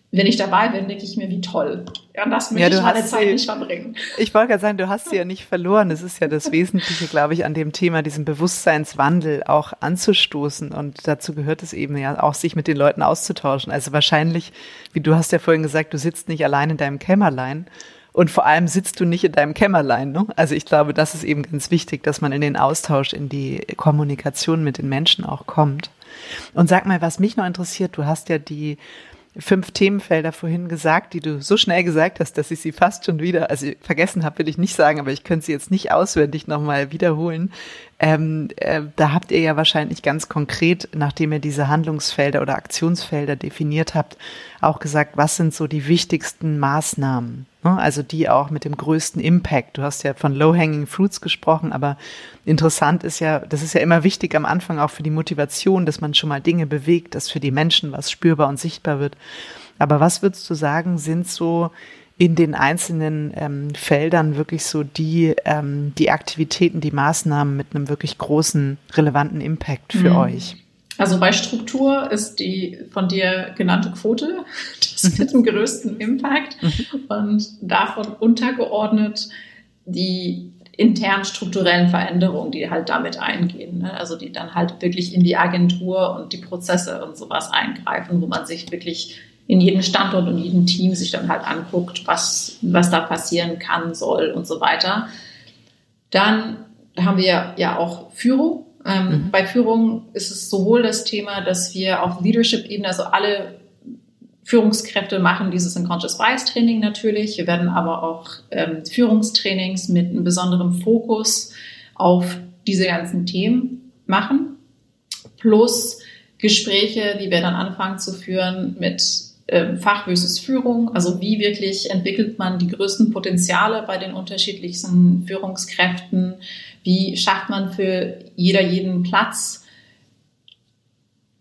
wenn ich dabei bin, denke ich mir, wie toll. Ja, das möchte ja, ich meine Zeit sie, nicht verbringen. Ich wollte gerade sagen, du hast sie ja nicht verloren. Das ist ja das Wesentliche, glaube ich, an dem Thema, diesen Bewusstseinswandel auch anzustoßen. Und dazu gehört es eben ja auch, sich mit den Leuten auszutauschen. Also wahrscheinlich, wie du hast ja vorhin gesagt, du sitzt nicht allein in deinem Kämmerlein. Und vor allem sitzt du nicht in deinem Kämmerlein. Ne? Also ich glaube, das ist eben ganz wichtig, dass man in den Austausch, in die Kommunikation mit den Menschen auch kommt. Und sag mal, was mich noch interessiert, du hast ja die fünf Themenfelder vorhin gesagt, die du so schnell gesagt hast, dass ich sie fast schon wieder, also vergessen habe, will ich nicht sagen, aber ich könnte sie jetzt nicht auswendig nochmal wiederholen. Ähm, äh, da habt ihr ja wahrscheinlich ganz konkret, nachdem ihr diese Handlungsfelder oder Aktionsfelder definiert habt, auch gesagt, was sind so die wichtigsten Maßnahmen? Ne? Also die auch mit dem größten Impact. Du hast ja von Low-Hanging Fruits gesprochen, aber interessant ist ja, das ist ja immer wichtig am Anfang auch für die Motivation, dass man schon mal Dinge bewegt, dass für die Menschen was spürbar und sichtbar wird. Aber was würdest du sagen, sind so in den einzelnen ähm, Feldern wirklich so die, ähm, die Aktivitäten, die Maßnahmen mit einem wirklich großen, relevanten Impact für mhm. euch? Also bei Struktur ist die von dir genannte Quote das mit dem größten Impact mhm. und davon untergeordnet die internen strukturellen Veränderungen, die halt damit eingehen. Ne? Also die dann halt wirklich in die Agentur und die Prozesse und sowas eingreifen, wo man sich wirklich in jedem Standort und jedem Team sich dann halt anguckt, was, was da passieren kann, soll und so weiter. Dann haben wir ja auch Führung. Ähm, mhm. Bei Führung ist es sowohl das Thema, dass wir auf Leadership-Ebene, also alle Führungskräfte machen dieses Unconscious Bias Training natürlich. Wir werden aber auch ähm, Führungstrainings mit einem besonderen Fokus auf diese ganzen Themen machen. Plus Gespräche, die wir dann anfangen zu führen mit Fach versus Führung, also wie wirklich entwickelt man die größten Potenziale bei den unterschiedlichsten Führungskräften, wie schafft man für jeder jeden Platz.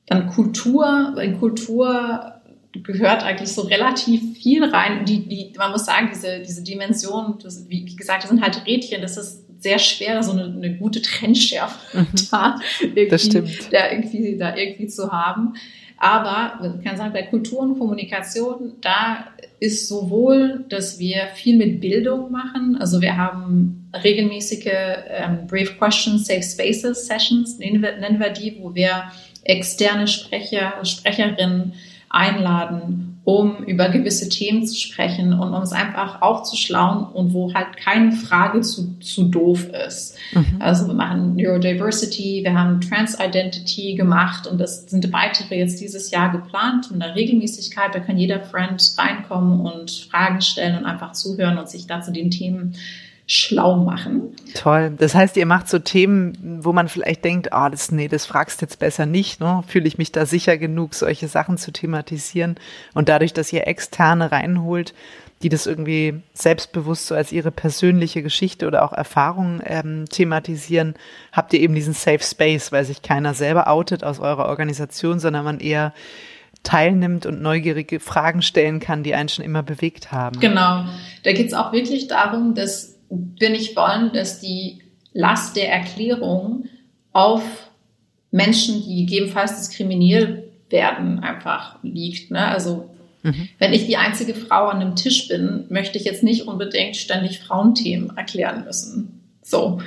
Dann Kultur, in Kultur gehört eigentlich so relativ viel rein. Die, die, man muss sagen, diese, diese Dimension, das, wie, wie gesagt, das sind halt Rädchen, das ist sehr schwer, so eine, eine gute Trennschärfe mhm. da, irgendwie, da, irgendwie, da irgendwie zu haben. Aber man kann sagen, bei Kultur und Kommunikation, da ist sowohl, dass wir viel mit Bildung machen. Also wir haben regelmäßige ähm, Brave Questions, Safe Spaces Sessions, nennen wir, nennen wir die, wo wir externe Sprecher, Sprecherinnen einladen, um über gewisse Themen zu sprechen und um es einfach aufzuschlauen und wo halt keine Frage zu, zu doof ist. Mhm. Also wir machen Neurodiversity, wir haben Trans-Identity gemacht und das sind weitere jetzt dieses Jahr geplant in der Regelmäßigkeit. Da kann jeder Friend reinkommen und Fragen stellen und einfach zuhören und sich dazu den Themen schlau machen. Toll. Das heißt, ihr macht so Themen, wo man vielleicht denkt, ah, oh, das, nee, das fragst du jetzt besser nicht, ne? Fühle ich mich da sicher genug, solche Sachen zu thematisieren? Und dadurch, dass ihr Externe reinholt, die das irgendwie selbstbewusst so als ihre persönliche Geschichte oder auch Erfahrung ähm, thematisieren, habt ihr eben diesen Safe Space, weil sich keiner selber outet aus eurer Organisation, sondern man eher teilnimmt und neugierige Fragen stellen kann, die einen schon immer bewegt haben. Genau. Da geht es auch wirklich darum, dass wir nicht wollen, dass die Last der Erklärung auf Menschen, die gegebenenfalls diskriminiert werden, einfach liegt. Ne? Also mhm. wenn ich die einzige Frau an einem Tisch bin, möchte ich jetzt nicht unbedingt ständig Frauenthemen erklären müssen. So,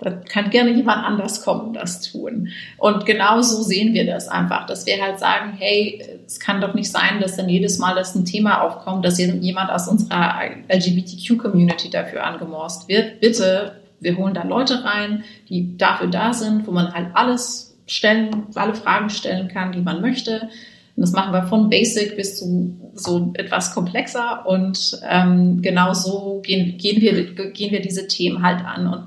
da kann gerne jemand anders kommen und das tun. Und genau so sehen wir das einfach, dass wir halt sagen, hey, es kann doch nicht sein, dass dann jedes Mal, dass ein Thema aufkommt, dass jemand aus unserer LGBTQ-Community dafür angemorst wird. Bitte, wir holen da Leute rein, die dafür da sind, wo man halt alles stellen, alle Fragen stellen kann, die man möchte. Und das machen wir von Basic bis zu so etwas komplexer. Und ähm, genau so gehen, gehen, wir, gehen wir diese Themen halt an. Und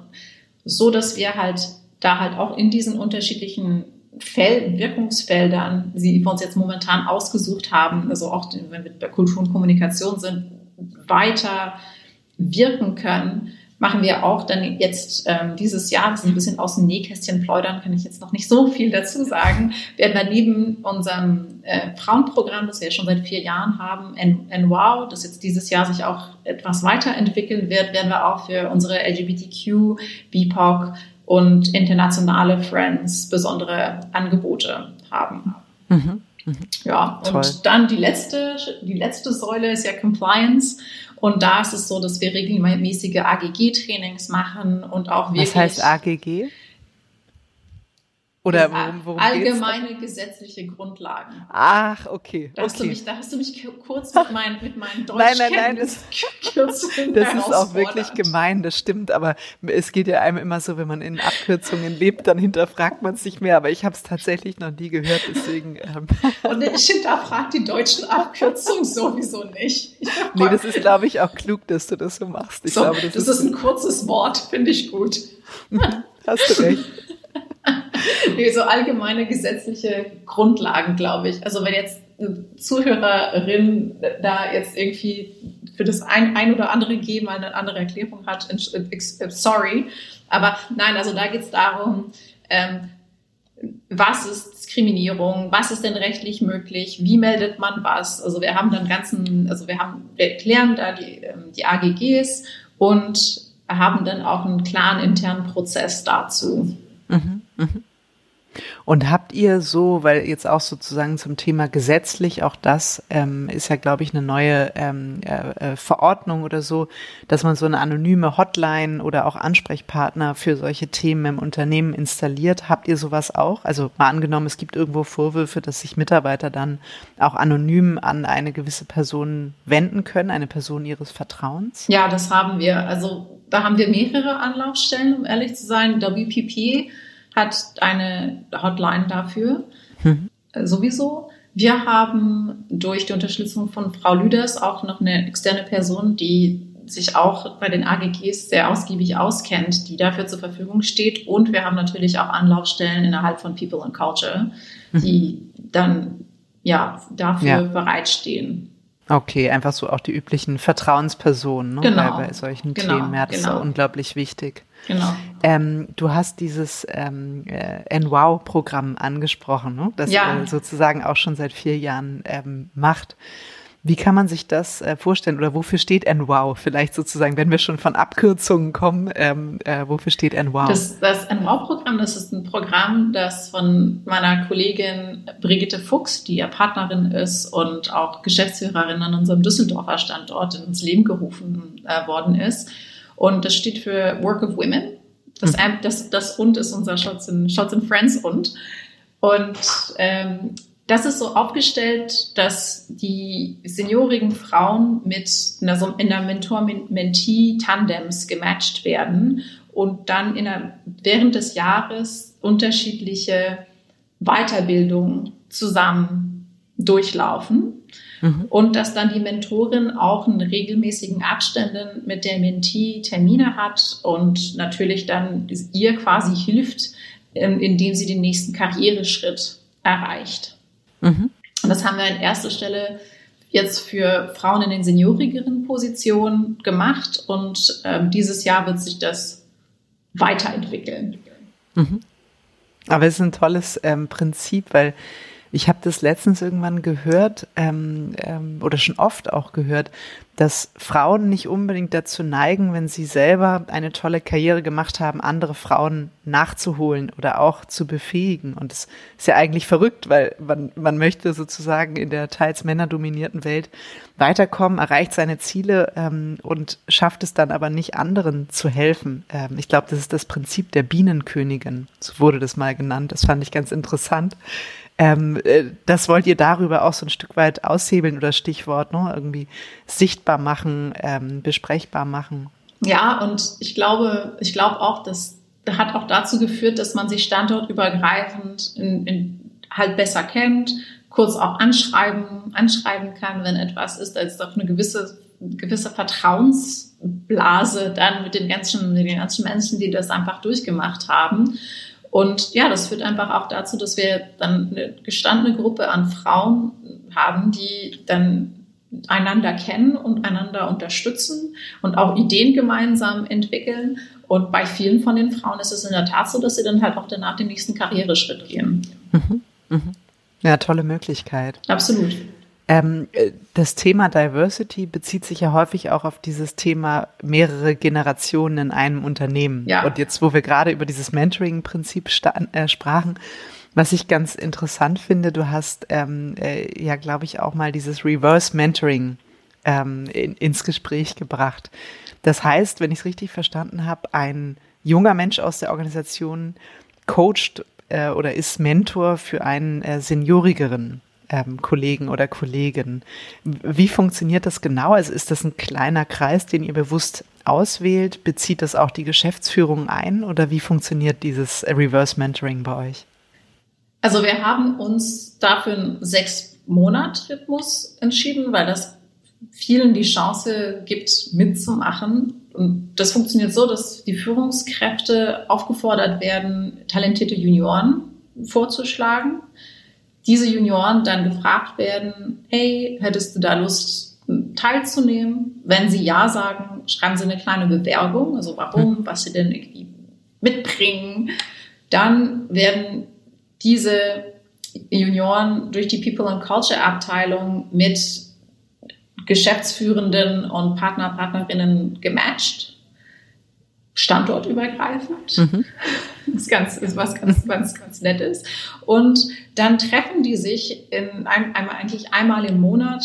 so dass wir halt da halt auch in diesen unterschiedlichen Fel Wirkungsfeldern, die wir uns jetzt momentan ausgesucht haben, also auch wenn wir bei Kultur und Kommunikation sind, weiter wirken können machen wir auch dann jetzt ähm, dieses Jahr, das ist ein bisschen aus dem Nähkästchen plaudern, kann ich jetzt noch nicht so viel dazu sagen, werden wir neben unserem äh, Frauenprogramm, das wir ja schon seit vier Jahren haben, NWOW, das jetzt dieses Jahr sich auch etwas weiterentwickeln wird, werden wir auch für unsere LGBTQ, BIPOC und internationale Friends besondere Angebote haben. Mhm. Mhm. Ja, Toll. und dann die letzte, die letzte Säule ist ja Compliance. Und da ist es so, dass wir regelmäßige AGG-Trainings machen und auch wirklich. Was heißt AGG? Oder worum, worum allgemeine geht's? gesetzliche Grundlagen. Ach, okay. Da, okay. Hast du mich, da hast du mich kurz mit, mein, mit meinen Deutsch Nein, nein, nein, das, das ist auch wirklich gemein, das stimmt. Aber es geht ja einem immer so, wenn man in Abkürzungen lebt, dann hinterfragt man es nicht mehr. Aber ich habe es tatsächlich noch nie gehört, deswegen. Ähm. Und ich hinterfrage die deutschen Abkürzungen sowieso nicht. Nee, das ist, glaube ich, auch klug, dass du das so machst. Ich so, glaube, das, das ist, ist ein kurzes Wort, finde ich gut. hast du recht. Nee, so allgemeine gesetzliche Grundlagen, glaube ich. Also wenn jetzt eine Zuhörerin da jetzt irgendwie für das ein, ein oder andere G mal eine andere Erklärung hat, sorry. Aber nein, also da geht es darum, ähm, was ist Diskriminierung, was ist denn rechtlich möglich, wie meldet man was. Also wir haben dann ganzen, also wir haben, wir erklären da die, ähm, die AGGs und haben dann auch einen klaren internen Prozess dazu. Mhm, mh. Und habt ihr so, weil jetzt auch sozusagen zum Thema gesetzlich, auch das ähm, ist ja, glaube ich, eine neue ähm, äh, äh, Verordnung oder so, dass man so eine anonyme Hotline oder auch Ansprechpartner für solche Themen im Unternehmen installiert. Habt ihr sowas auch? Also mal angenommen, es gibt irgendwo Vorwürfe, dass sich Mitarbeiter dann auch anonym an eine gewisse Person wenden können, eine Person ihres Vertrauens? Ja, das haben wir. Also da haben wir mehrere Anlaufstellen, um ehrlich zu sein. WPP hat eine Hotline dafür. Mhm. Sowieso. Wir haben durch die Unterstützung von Frau Lüders auch noch eine externe Person, die sich auch bei den AGGs sehr ausgiebig auskennt, die dafür zur Verfügung steht. Und wir haben natürlich auch Anlaufstellen innerhalb von People and Culture, hm. die dann ja dafür ja. bereitstehen. Okay, einfach so auch die üblichen Vertrauenspersonen ne, genau. bei, bei solchen genau. Themen. Ja, das genau. ist unglaublich wichtig. Genau. Ähm, du hast dieses ähm, äh, NWOW-Programm angesprochen, ne? das ja. äh, sozusagen auch schon seit vier Jahren ähm, macht. Wie kann man sich das äh, vorstellen oder wofür steht NWOW? Vielleicht sozusagen, wenn wir schon von Abkürzungen kommen, ähm, äh, wofür steht NWOW? Das, das NWOW-Programm, das ist ein Programm, das von meiner Kollegin Brigitte Fuchs, die ja Partnerin ist und auch Geschäftsführerin an unserem Düsseldorfer Standort ins Leben gerufen äh, worden ist. Und das steht für Work of Women. Das, mhm. das, das und ist unser Shots and, Shots and Friends und. Und ähm, das ist so aufgestellt, dass die seniorigen Frauen mit einer, in einer Mentor-Mentee-Tandems gematcht werden und dann in einer, während des Jahres unterschiedliche Weiterbildungen zusammen durchlaufen. Mhm. Und dass dann die Mentorin auch in regelmäßigen Abständen mit der Mentee Termine hat und natürlich dann ihr quasi hilft, ähm, indem sie den nächsten Karriereschritt erreicht. Mhm. Und das haben wir an erster Stelle jetzt für Frauen in den seniorigeren Positionen gemacht und ähm, dieses Jahr wird sich das weiterentwickeln. Mhm. Aber es ist ein tolles ähm, Prinzip, weil ich habe das letztens irgendwann gehört ähm, ähm, oder schon oft auch gehört, dass Frauen nicht unbedingt dazu neigen, wenn sie selber eine tolle Karriere gemacht haben, andere Frauen nachzuholen oder auch zu befähigen. Und das ist ja eigentlich verrückt, weil man, man möchte sozusagen in der teils männerdominierten Welt weiterkommen, erreicht seine Ziele ähm, und schafft es dann aber nicht anderen zu helfen. Ähm, ich glaube, das ist das Prinzip der Bienenkönigin. So wurde das mal genannt. Das fand ich ganz interessant. Ähm, äh, das wollt ihr darüber auch so ein Stück weit aushebeln oder Stichwort, ne? irgendwie sichtbar machen, ähm, besprechbar machen. Ja, und ich glaube, ich glaube auch, dass hat auch dazu geführt, dass man sich standortübergreifend in, in halt besser kennt, kurz auch anschreiben, anschreiben kann, wenn etwas ist, ist doch eine gewisse, gewisse Vertrauensblase dann mit den ganzen, mit den ganzen Menschen, die das einfach durchgemacht haben. Und ja, das führt einfach auch dazu, dass wir dann eine gestandene Gruppe an Frauen haben, die dann einander kennen und einander unterstützen und auch Ideen gemeinsam entwickeln. Und bei vielen von den Frauen ist es in der Tat so, dass sie dann halt auch danach den nächsten Karriereschritt gehen. Mhm, mh. Ja, tolle Möglichkeit. Absolut. Ähm, äh, das Thema Diversity bezieht sich ja häufig auch auf dieses Thema mehrere Generationen in einem Unternehmen. Ja. Und jetzt, wo wir gerade über dieses Mentoring-Prinzip äh, sprachen, was ich ganz interessant finde, du hast ähm, äh, ja, glaube ich, auch mal dieses Reverse Mentoring ähm, in, ins Gespräch gebracht. Das heißt, wenn ich es richtig verstanden habe, ein junger Mensch aus der Organisation coacht äh, oder ist Mentor für einen äh, seniorigeren ähm, Kollegen oder Kollegin. Wie funktioniert das genau? Also ist das ein kleiner Kreis, den ihr bewusst auswählt? Bezieht das auch die Geschäftsführung ein oder wie funktioniert dieses Reverse Mentoring bei euch? Also wir haben uns dafür einen sechs Monat Rhythmus entschieden, weil das vielen die Chance gibt, mitzumachen und das funktioniert so, dass die Führungskräfte aufgefordert werden, talentierte Junioren vorzuschlagen. Diese Junioren dann gefragt werden, hey, hättest du da Lust teilzunehmen? Wenn sie ja sagen, schreiben sie eine kleine Bewerbung, also warum, hm. was sie denn irgendwie mitbringen. Dann werden diese Junioren durch die People and Culture Abteilung mit Geschäftsführenden und Partner, Partnerinnen gematcht, standortübergreifend. Mhm. Das ist, ganz, ist was ganz, ganz, ganz Nettes. Und dann treffen die sich in ein, einmal, eigentlich einmal im Monat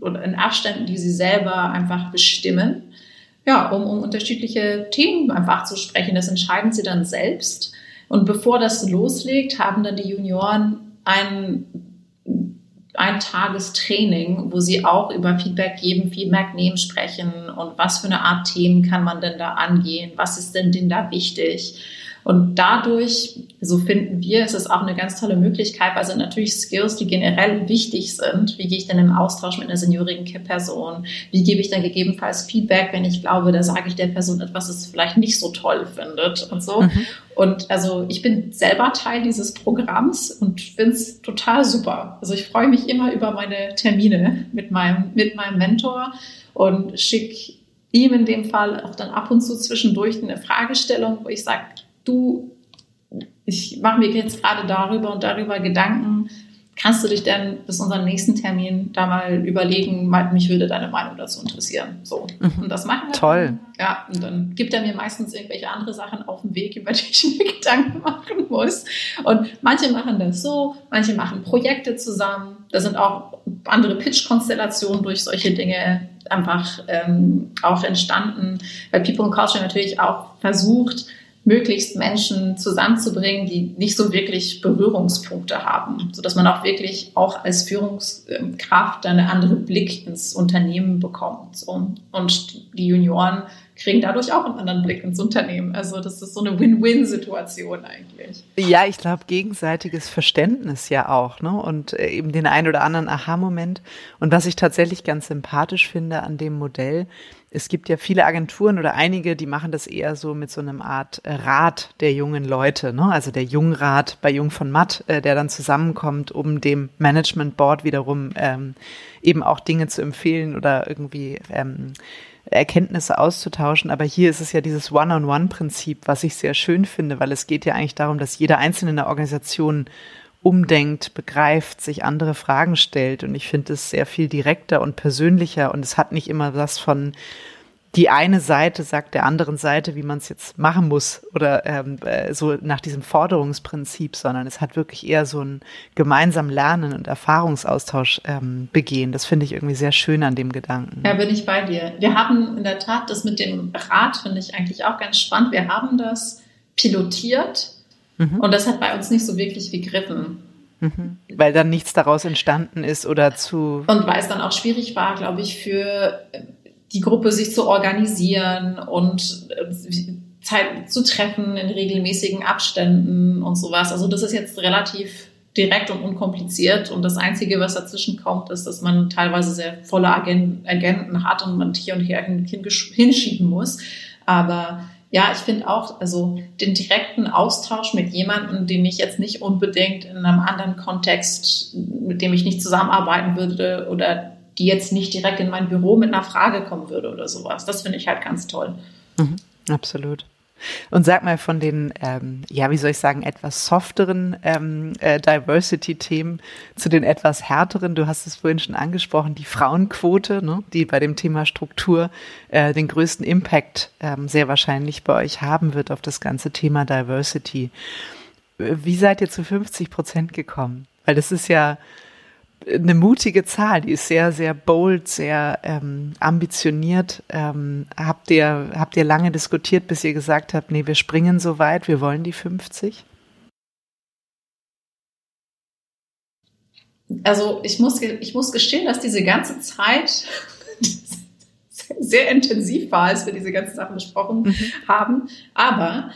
oder in Abständen, die sie selber einfach bestimmen, ja, um, um unterschiedliche Themen einfach zu sprechen. Das entscheiden sie dann selbst. Und bevor das loslegt, haben dann die Junioren ein ein Tagestraining, wo sie auch über Feedback geben, Feedback nehmen, sprechen und was für eine Art Themen kann man denn da angehen, was ist denn denn da wichtig. Und dadurch, so finden wir, ist es auch eine ganz tolle Möglichkeit, weil sind natürlich Skills, die generell wichtig sind. Wie gehe ich denn im Austausch mit einer seniorigen Person? Wie gebe ich dann gegebenenfalls Feedback, wenn ich glaube, da sage ich der Person etwas, das es vielleicht nicht so toll findet und so. Mhm. Und also ich bin selber Teil dieses Programms und finde es total super. Also ich freue mich immer über meine Termine mit meinem, mit meinem Mentor und schicke ihm in dem Fall auch dann ab und zu zwischendurch eine Fragestellung, wo ich sage, du, ich mache mir jetzt gerade darüber und darüber Gedanken, kannst du dich denn bis unseren nächsten Termin da mal überlegen, mich würde deine Meinung dazu interessieren. So. Mhm. Und das machen wir. Toll. Dann. Ja, und dann gibt er mir meistens irgendwelche andere Sachen auf dem Weg, über die ich mir Gedanken machen muss. Und manche machen das so, manche machen Projekte zusammen. Da sind auch andere Pitch-Konstellationen durch solche Dinge einfach ähm, auch entstanden, weil People and Culture natürlich auch versucht, möglichst Menschen zusammenzubringen, die nicht so wirklich Berührungspunkte haben, so dass man auch wirklich auch als Führungskraft eine andere Blick ins Unternehmen bekommt. Und die Junioren kriegen dadurch auch einen anderen Blick ins Unternehmen. Also das ist so eine Win-Win-Situation eigentlich. Ja, ich glaube, gegenseitiges Verständnis ja auch, ne? Und äh, eben den einen oder anderen Aha-Moment. Und was ich tatsächlich ganz sympathisch finde an dem Modell, es gibt ja viele Agenturen oder einige, die machen das eher so mit so einem Art äh, Rat der jungen Leute, ne? also der Jungrat bei Jung von Matt, äh, der dann zusammenkommt, um dem Management Board wiederum ähm, eben auch Dinge zu empfehlen oder irgendwie ähm, Erkenntnisse auszutauschen. Aber hier ist es ja dieses One-on-One-Prinzip, was ich sehr schön finde, weil es geht ja eigentlich darum, dass jeder Einzelne in der Organisation umdenkt, begreift, sich andere Fragen stellt. Und ich finde es sehr viel direkter und persönlicher und es hat nicht immer das von die eine Seite sagt der anderen Seite, wie man es jetzt machen muss oder ähm, äh, so nach diesem Forderungsprinzip, sondern es hat wirklich eher so ein gemeinsam Lernen und Erfahrungsaustausch ähm, begehen. Das finde ich irgendwie sehr schön an dem Gedanken. Ja, bin ich bei dir. Wir haben in der Tat das mit dem Rat, finde ich eigentlich auch ganz spannend. Wir haben das pilotiert Mhm. Und das hat bei uns nicht so wirklich gegriffen. Mhm. Weil dann nichts daraus entstanden ist oder zu. Und weil es dann auch schwierig war, glaube ich, für die Gruppe sich zu organisieren und äh, Zeit zu treffen in regelmäßigen Abständen und sowas. Also das ist jetzt relativ direkt und unkompliziert und das Einzige, was dazwischen kommt, ist, dass man teilweise sehr volle Agenten hat und man hier und her hinschieben muss. Aber ja, ich finde auch, also den direkten Austausch mit jemandem, den ich jetzt nicht unbedingt in einem anderen Kontext, mit dem ich nicht zusammenarbeiten würde oder die jetzt nicht direkt in mein Büro mit einer Frage kommen würde oder sowas. Das finde ich halt ganz toll. Mhm, absolut. Und sag mal von den, ähm, ja, wie soll ich sagen, etwas softeren ähm, äh, Diversity-Themen zu den etwas härteren. Du hast es vorhin schon angesprochen, die Frauenquote, ne, die bei dem Thema Struktur äh, den größten Impact ähm, sehr wahrscheinlich bei euch haben wird auf das ganze Thema Diversity. Wie seid ihr zu 50 Prozent gekommen? Weil das ist ja eine mutige Zahl, die ist sehr, sehr bold, sehr ähm, ambitioniert. Ähm, habt, ihr, habt ihr lange diskutiert, bis ihr gesagt habt, nee, wir springen so weit, wir wollen die 50? Also ich muss, ich muss gestehen, dass diese ganze Zeit sehr intensiv war, als wir diese ganzen Sachen besprochen mhm. haben. Aber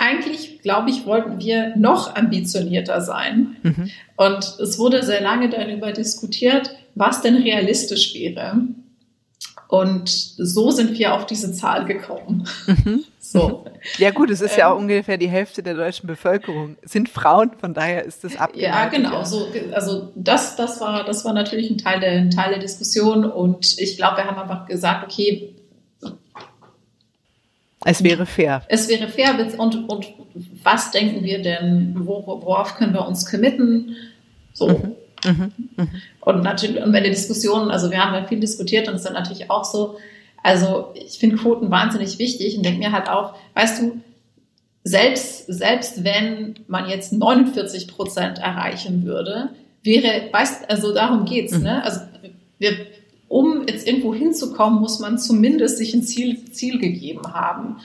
eigentlich, glaube ich, wollten wir noch ambitionierter sein. Mhm. Und es wurde sehr lange darüber diskutiert, was denn realistisch wäre. Und so sind wir auf diese Zahl gekommen. Mhm. So. Ja gut, es ist ähm, ja auch ungefähr die Hälfte der deutschen Bevölkerung sind Frauen, von daher ist das abgeleitet. Ja, genau. So, also das, das war, das war natürlich ein Teil der, ein Teil der Diskussion und ich glaube, wir haben einfach gesagt, okay. Es wäre fair. Es wäre fair und, und was denken wir denn, worauf können wir uns committen? So. Mhm. Mhm, mh. Und natürlich, und wenn die Diskussionen, also wir haben ja viel diskutiert und es ist dann natürlich auch so, also ich finde Quoten wahnsinnig wichtig und denke mir halt auch, weißt du, selbst, selbst wenn man jetzt 49 Prozent erreichen würde, wäre, weißt also darum geht's, mhm. ne? Also wir, um jetzt irgendwo hinzukommen, muss man zumindest sich ein Ziel, Ziel gegeben haben.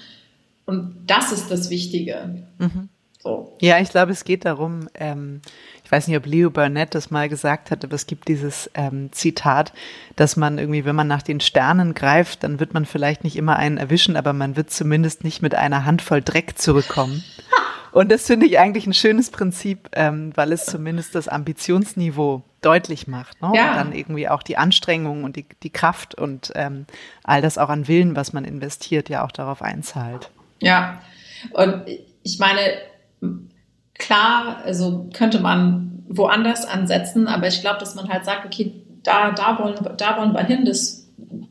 Und das ist das Wichtige. Mhm. So. Ja, ich glaube, es geht darum, ähm, ich weiß nicht, ob Leo Burnett das mal gesagt hat, aber es gibt dieses ähm, Zitat, dass man irgendwie, wenn man nach den Sternen greift, dann wird man vielleicht nicht immer einen erwischen, aber man wird zumindest nicht mit einer Handvoll Dreck zurückkommen. Und das finde ich eigentlich ein schönes Prinzip, ähm, weil es zumindest das Ambitionsniveau deutlich macht. Ne? Ja. Und dann irgendwie auch die Anstrengung und die, die Kraft und ähm, all das auch an Willen, was man investiert, ja auch darauf einzahlt. Ja, und ich meine, klar, also könnte man woanders ansetzen, aber ich glaube, dass man halt sagt, okay, da, da, wollen, da wollen wir hin. Das,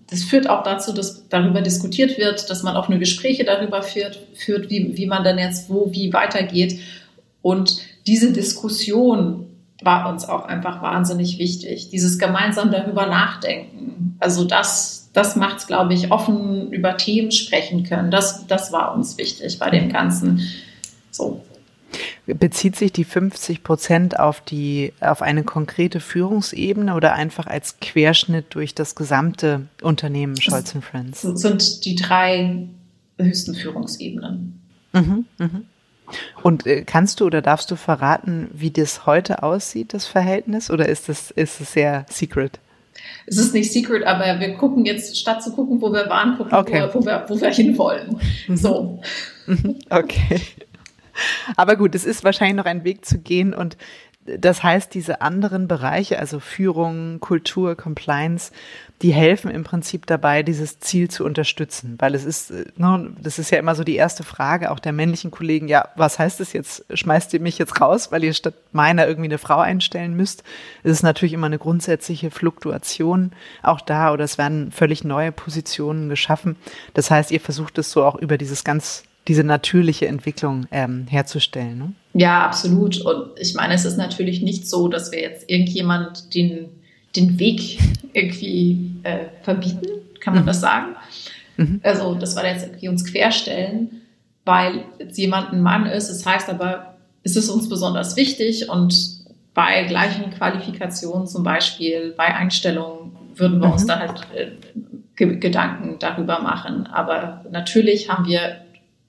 das führt auch dazu, dass darüber diskutiert wird, dass man auch nur Gespräche darüber führt, führt wie, wie man dann jetzt wo, wie weitergeht. Und diese Diskussion war uns auch einfach wahnsinnig wichtig. Dieses gemeinsam darüber nachdenken. Also das, das macht es, glaube ich, offen über Themen sprechen können. Das, das war uns wichtig bei dem Ganzen. So. Bezieht sich die 50 Prozent auf die, auf eine konkrete Führungsebene oder einfach als Querschnitt durch das gesamte Unternehmen Scholz Friends? Das sind die drei höchsten Führungsebenen. Mhm, mhm. Und äh, kannst du oder darfst du verraten, wie das heute aussieht, das Verhältnis, oder ist es ist sehr secret? Es ist nicht secret, aber wir gucken jetzt, statt zu gucken, wo wir waren, gucken, okay. wo, wo, wir, wo wir hinwollen. Mhm. So. Mhm. Okay. Aber gut, es ist wahrscheinlich noch ein Weg zu gehen und das heißt, diese anderen Bereiche, also Führung, Kultur, Compliance, die helfen im Prinzip dabei, dieses Ziel zu unterstützen. Weil es ist, ne, das ist ja immer so die erste Frage auch der männlichen Kollegen, ja, was heißt das jetzt? Schmeißt ihr mich jetzt raus, weil ihr statt meiner irgendwie eine Frau einstellen müsst? Es ist natürlich immer eine grundsätzliche Fluktuation auch da oder es werden völlig neue Positionen geschaffen. Das heißt, ihr versucht es so auch über dieses ganz diese natürliche Entwicklung ähm, herzustellen. Ne? Ja, absolut. Und ich meine, es ist natürlich nicht so, dass wir jetzt irgendjemand den, den Weg irgendwie äh, verbieten, kann man mhm. das sagen? Mhm. Also, das war jetzt irgendwie uns querstellen, weil jetzt jemand ein Mann ist. Das heißt aber, es ist uns besonders wichtig und bei gleichen Qualifikationen, zum Beispiel bei Einstellungen, würden wir mhm. uns da halt äh, Gedanken darüber machen. Aber natürlich haben wir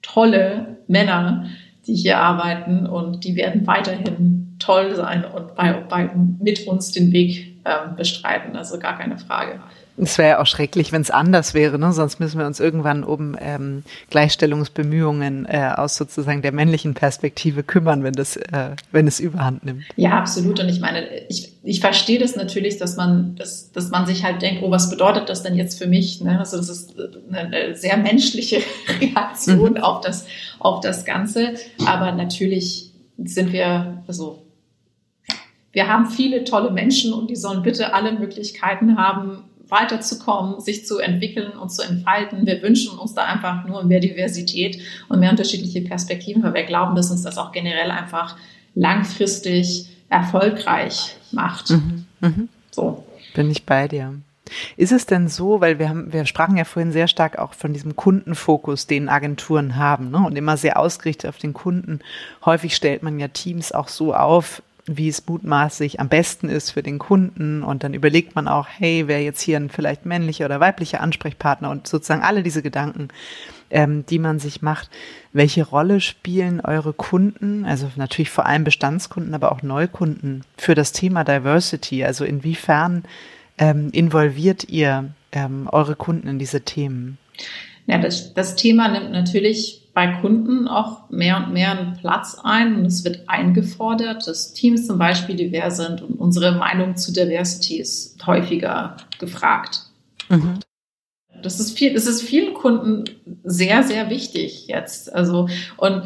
tolle Männer, die hier arbeiten und die werden weiterhin toll sein und bei, bei, mit uns den Weg äh, bestreiten. Also gar keine Frage. Es wäre ja auch schrecklich, wenn es anders wäre, ne? sonst müssen wir uns irgendwann um ähm, Gleichstellungsbemühungen äh, aus sozusagen der männlichen Perspektive kümmern, wenn das, äh, wenn es überhand nimmt. Ja, absolut. Und ich meine, ich, ich verstehe das natürlich, dass man, dass, dass man sich halt denkt, oh, was bedeutet das denn jetzt für mich? Ne? Also das ist eine sehr menschliche Reaktion mhm. auf, das, auf das Ganze. Aber natürlich sind wir, also wir haben viele tolle Menschen und die sollen bitte alle Möglichkeiten haben, weiterzukommen, sich zu entwickeln und zu entfalten. Wir wünschen uns da einfach nur mehr Diversität und mehr unterschiedliche Perspektiven, weil wir glauben, dass uns das auch generell einfach langfristig erfolgreich macht. Mhm, mh. So. Bin ich bei dir. Ist es denn so, weil wir haben, wir sprachen ja vorhin sehr stark auch von diesem Kundenfokus, den Agenturen haben, ne? Und immer sehr ausgerichtet auf den Kunden. Häufig stellt man ja Teams auch so auf, wie es mutmaßlich am besten ist für den Kunden. Und dann überlegt man auch, hey, wer jetzt hier ein vielleicht männlicher oder weiblicher Ansprechpartner und sozusagen alle diese Gedanken, ähm, die man sich macht. Welche Rolle spielen eure Kunden, also natürlich vor allem Bestandskunden, aber auch Neukunden für das Thema Diversity? Also inwiefern ähm, involviert ihr ähm, eure Kunden in diese Themen? Ja, das, das Thema nimmt natürlich bei Kunden auch mehr und mehr einen Platz ein und es wird eingefordert, dass Teams zum Beispiel divers sind und unsere Meinung zu Diversity ist häufiger gefragt. Mhm. Das ist viel, das ist vielen Kunden sehr, sehr wichtig jetzt. Also, und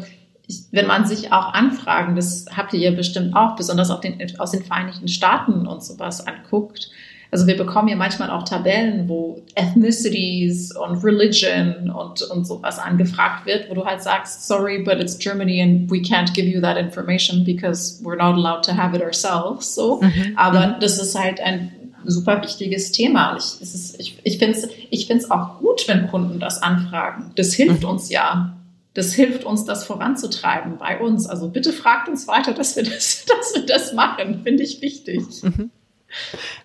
ich, wenn man sich auch Anfragen, das habt ihr ja bestimmt auch, besonders den, aus den Vereinigten Staaten und sowas anguckt, also wir bekommen ja manchmal auch Tabellen, wo Ethnicities und Religion und, und sowas angefragt wird, wo du halt sagst, sorry, but it's Germany and we can't give you that information because we're not allowed to have it ourselves. So. Mhm. Aber mhm. das ist halt ein super wichtiges Thema. Ich, ist, ich, ich finde es ich find's auch gut, wenn Kunden das anfragen. Das hilft mhm. uns ja. Das hilft uns, das voranzutreiben bei uns. Also bitte fragt uns weiter, dass wir das, dass wir das machen. Finde ich wichtig. Mhm.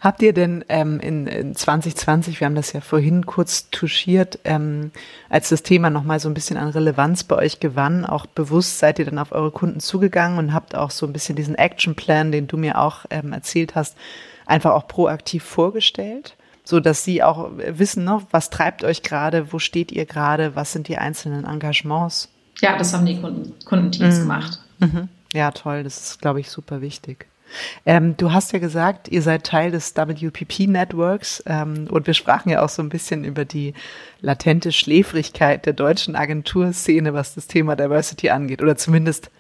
Habt ihr denn ähm, in, in 2020, wir haben das ja vorhin kurz touchiert, ähm, als das Thema nochmal so ein bisschen an Relevanz bei euch gewann, auch bewusst seid ihr dann auf eure Kunden zugegangen und habt auch so ein bisschen diesen Actionplan, den du mir auch ähm, erzählt hast, einfach auch proaktiv vorgestellt? so dass sie auch wissen, ne, was treibt euch gerade, wo steht ihr gerade, was sind die einzelnen Engagements? Ja, das haben die Kunden, Kundenteams mhm. gemacht. Mhm. Ja, toll, das ist, glaube ich, super wichtig. Ähm, du hast ja gesagt, ihr seid Teil des WPP-Networks ähm, und wir sprachen ja auch so ein bisschen über die latente Schläfrigkeit der deutschen Agenturszene, was das Thema Diversity angeht oder zumindest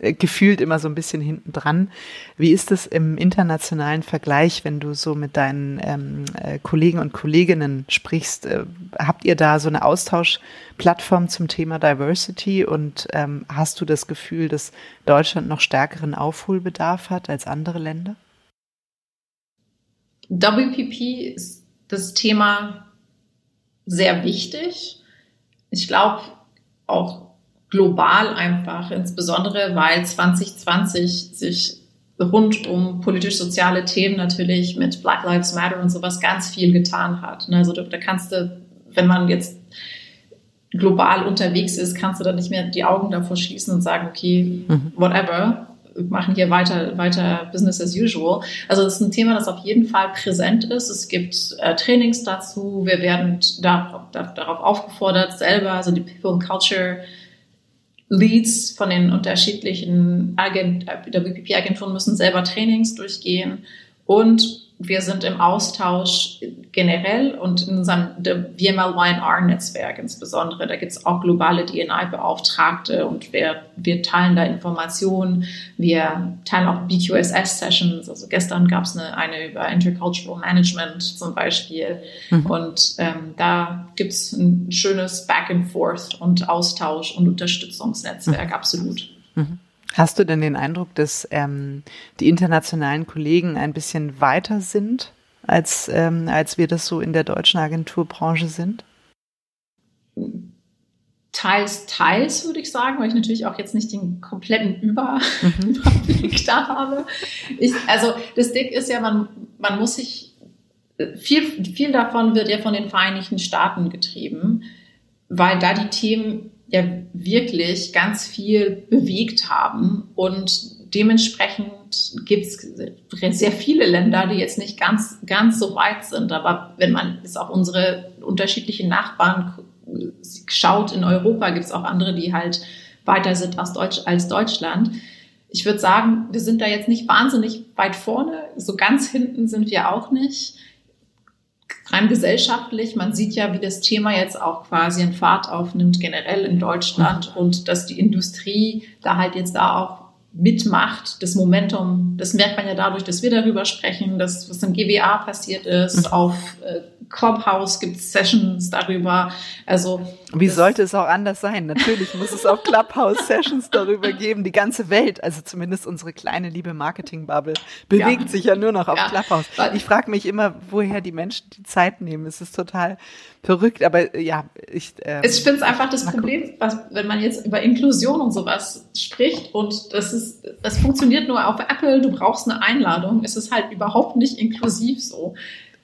gefühlt immer so ein bisschen hinten dran. Wie ist es im internationalen Vergleich, wenn du so mit deinen ähm, äh, Kollegen und Kolleginnen sprichst? Äh, habt ihr da so eine Austauschplattform zum Thema Diversity und ähm, hast du das Gefühl, dass Deutschland noch stärkeren Aufholbedarf hat als andere Länder? WPP ist das Thema sehr wichtig. Ich glaube auch global einfach, insbesondere weil 2020 sich rund um politisch-soziale Themen natürlich mit Black Lives Matter und sowas ganz viel getan hat. Ne? Also da, da kannst du, wenn man jetzt global unterwegs ist, kannst du da nicht mehr die Augen davor schließen und sagen, okay, mhm. whatever, machen hier weiter, weiter Business as usual. Also das ist ein Thema, das auf jeden Fall präsent ist. Es gibt äh, Trainings dazu. Wir werden da, da, darauf aufgefordert, selber, also die People and Culture Leads von den unterschiedlichen Agent, der WPP-Agenturen müssen selber Trainings durchgehen und wir sind im Austausch generell und in unserem VML-YNR-Netzwerk insbesondere. Da gibt es auch globale DNI-Beauftragte und wir, wir teilen da Informationen. Wir teilen auch BQSS-Sessions. Also gestern gab es eine, eine über Intercultural Management zum Beispiel. Mhm. Und ähm, da gibt es ein schönes Back and Forth und Austausch und Unterstützungsnetzwerk, mhm. absolut. Mhm. Hast du denn den Eindruck, dass ähm, die internationalen Kollegen ein bisschen weiter sind, als, ähm, als wir das so in der deutschen Agenturbranche sind? Teils, teils würde ich sagen, weil ich natürlich auch jetzt nicht den kompletten Über mhm. Überblick da habe. Ich, also das Ding ist ja, man, man muss sich, viel, viel davon wird ja von den Vereinigten Staaten getrieben, weil da die Themen ja wirklich ganz viel bewegt haben und dementsprechend gibt es sehr viele Länder, die jetzt nicht ganz, ganz so weit sind. Aber wenn man jetzt auch unsere unterschiedlichen Nachbarn schaut in Europa, gibt es auch andere, die halt weiter sind als, Deutsch, als Deutschland. Ich würde sagen, wir sind da jetzt nicht wahnsinnig weit vorne. So ganz hinten sind wir auch nicht rein gesellschaftlich, man sieht ja, wie das Thema jetzt auch quasi einen Fahrt aufnimmt, generell in Deutschland mhm. und dass die Industrie da halt jetzt da auch mitmacht, das Momentum, das merkt man ja dadurch, dass wir darüber sprechen, dass was im GWA passiert ist, mhm. auf äh, Clubhouse gibt es Sessions darüber. Also wie sollte es auch anders sein? Natürlich muss es auch Clubhouse Sessions darüber geben. Die ganze Welt, also zumindest unsere kleine liebe Marketing Bubble, bewegt ja. sich ja nur noch auf ja. Clubhouse. Ich frage mich immer, woher die Menschen die Zeit nehmen. Es ist total verrückt, aber äh, ja, ich. Ähm, ich finde es einfach das Problem, was, wenn man jetzt über Inklusion und sowas spricht und das ist, das funktioniert nur auf Apple. Du brauchst eine Einladung. Es ist halt überhaupt nicht inklusiv so.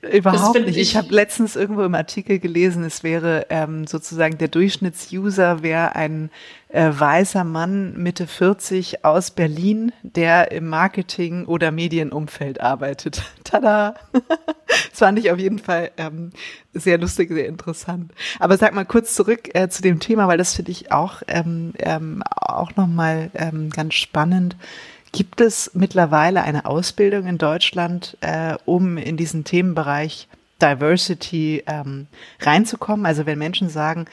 Überhaupt nicht. Ich, ich habe letztens irgendwo im Artikel gelesen, es wäre ähm, sozusagen der Durchschnittsuser wäre ein äh, weißer Mann Mitte 40 aus Berlin, der im Marketing oder Medienumfeld arbeitet. Tada! das fand ich auf jeden Fall ähm, sehr lustig, sehr interessant. Aber sag mal kurz zurück äh, zu dem Thema, weil das finde ich auch ähm, ähm, auch noch mal ähm, ganz spannend. Gibt es mittlerweile eine Ausbildung in Deutschland, äh, um in diesen Themenbereich Diversity ähm, reinzukommen? Also wenn Menschen sagen,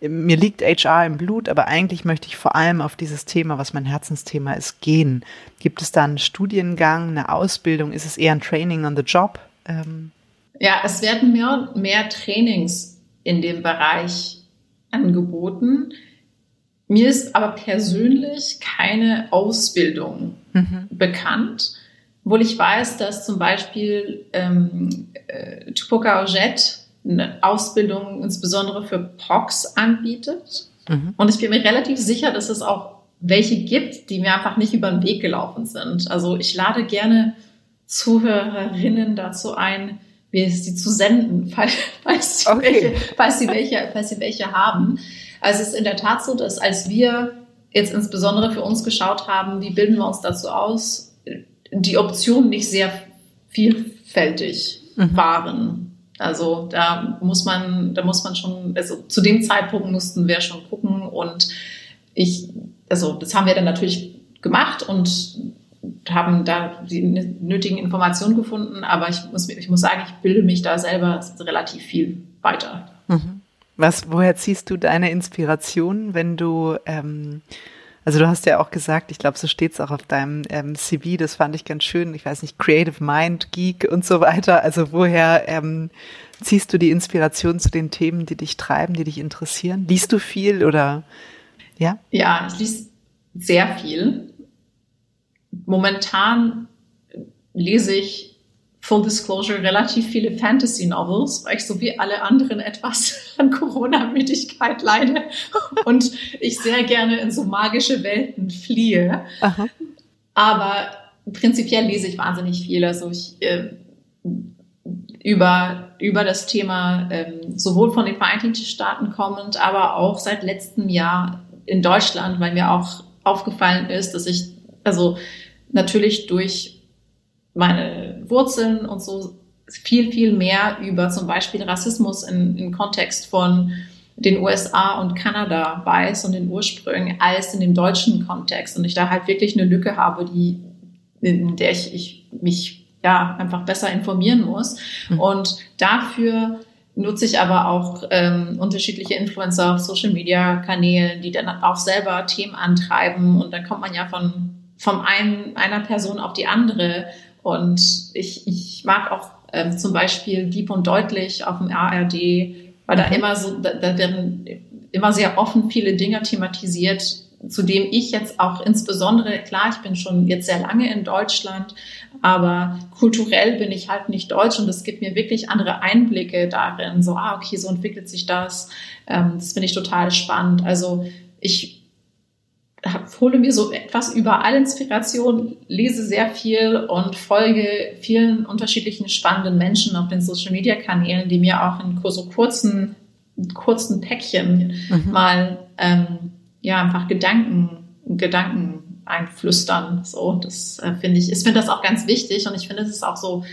mir liegt HR im Blut, aber eigentlich möchte ich vor allem auf dieses Thema, was mein Herzensthema ist, gehen. Gibt es da einen Studiengang, eine Ausbildung? Ist es eher ein Training on the Job? Ähm ja, es werden mehr und mehr Trainings in dem Bereich angeboten. Mir ist aber persönlich keine Ausbildung mhm. bekannt, obwohl ich weiß, dass zum Beispiel ähm, äh, Tupoka Ojet eine Ausbildung insbesondere für POCs anbietet. Mhm. Und ich bin mir relativ sicher, dass es auch welche gibt, die mir einfach nicht über den Weg gelaufen sind. Also ich lade gerne Zuhörerinnen dazu ein, mir sie zu senden, falls, falls, sie, okay. welche, falls, sie, welche, falls sie welche haben. Also es ist in der Tat so, dass als wir jetzt insbesondere für uns geschaut haben, wie bilden wir uns dazu aus, die Optionen nicht sehr vielfältig mhm. waren. Also da muss man, da muss man schon, also zu dem Zeitpunkt mussten wir schon gucken und ich, also das haben wir dann natürlich gemacht und haben da die nötigen Informationen gefunden, aber ich muss, ich muss sagen, ich bilde mich da selber relativ viel weiter. Mhm. Was, woher ziehst du deine Inspiration, wenn du ähm, also du hast ja auch gesagt, ich glaube, so steht es auch auf deinem ähm, CV, das fand ich ganz schön, ich weiß nicht, Creative Mind, Geek und so weiter. Also woher ähm, ziehst du die Inspiration zu den Themen, die dich treiben, die dich interessieren? Liest du viel oder ja? Ja, ich lese sehr viel. Momentan lese ich Full Disclosure, relativ viele Fantasy-Novels, weil ich so wie alle anderen etwas an Corona-Müdigkeit leide und ich sehr gerne in so magische Welten fliehe. Aha. Aber prinzipiell lese ich wahnsinnig viel. Also ich äh, über, über das Thema ähm, sowohl von den Vereinigten Staaten kommend, aber auch seit letztem Jahr in Deutschland, weil mir auch aufgefallen ist, dass ich also natürlich durch meine Wurzeln und so viel, viel mehr über zum Beispiel Rassismus in, im Kontext von den USA und Kanada weiß und den Ursprüngen als in dem deutschen Kontext. Und ich da halt wirklich eine Lücke habe, die, in der ich, ich mich ja einfach besser informieren muss. Mhm. Und dafür nutze ich aber auch ähm, unterschiedliche Influencer auf Social Media Kanälen, die dann auch selber Themen antreiben. Und dann kommt man ja von, vom einen, einer Person auf die andere und ich, ich mag auch ähm, zum Beispiel Deep und Deutlich auf dem ARD, weil da mhm. immer so, da, da werden immer sehr offen viele Dinge thematisiert, zu dem ich jetzt auch insbesondere, klar, ich bin schon jetzt sehr lange in Deutschland, aber kulturell bin ich halt nicht deutsch und es gibt mir wirklich andere Einblicke darin. So, ah, okay, so entwickelt sich das. Ähm, das finde ich total spannend. Also ich hole mir so etwas überall Inspiration, lese sehr viel und folge vielen unterschiedlichen spannenden Menschen auf den Social Media Kanälen, die mir auch in so kurzen, kurzen Päckchen mhm. mal ähm, ja einfach Gedanken, Gedanken einflüstern. So, das äh, finde ich, ich finde das auch ganz wichtig und ich finde, es ist auch so,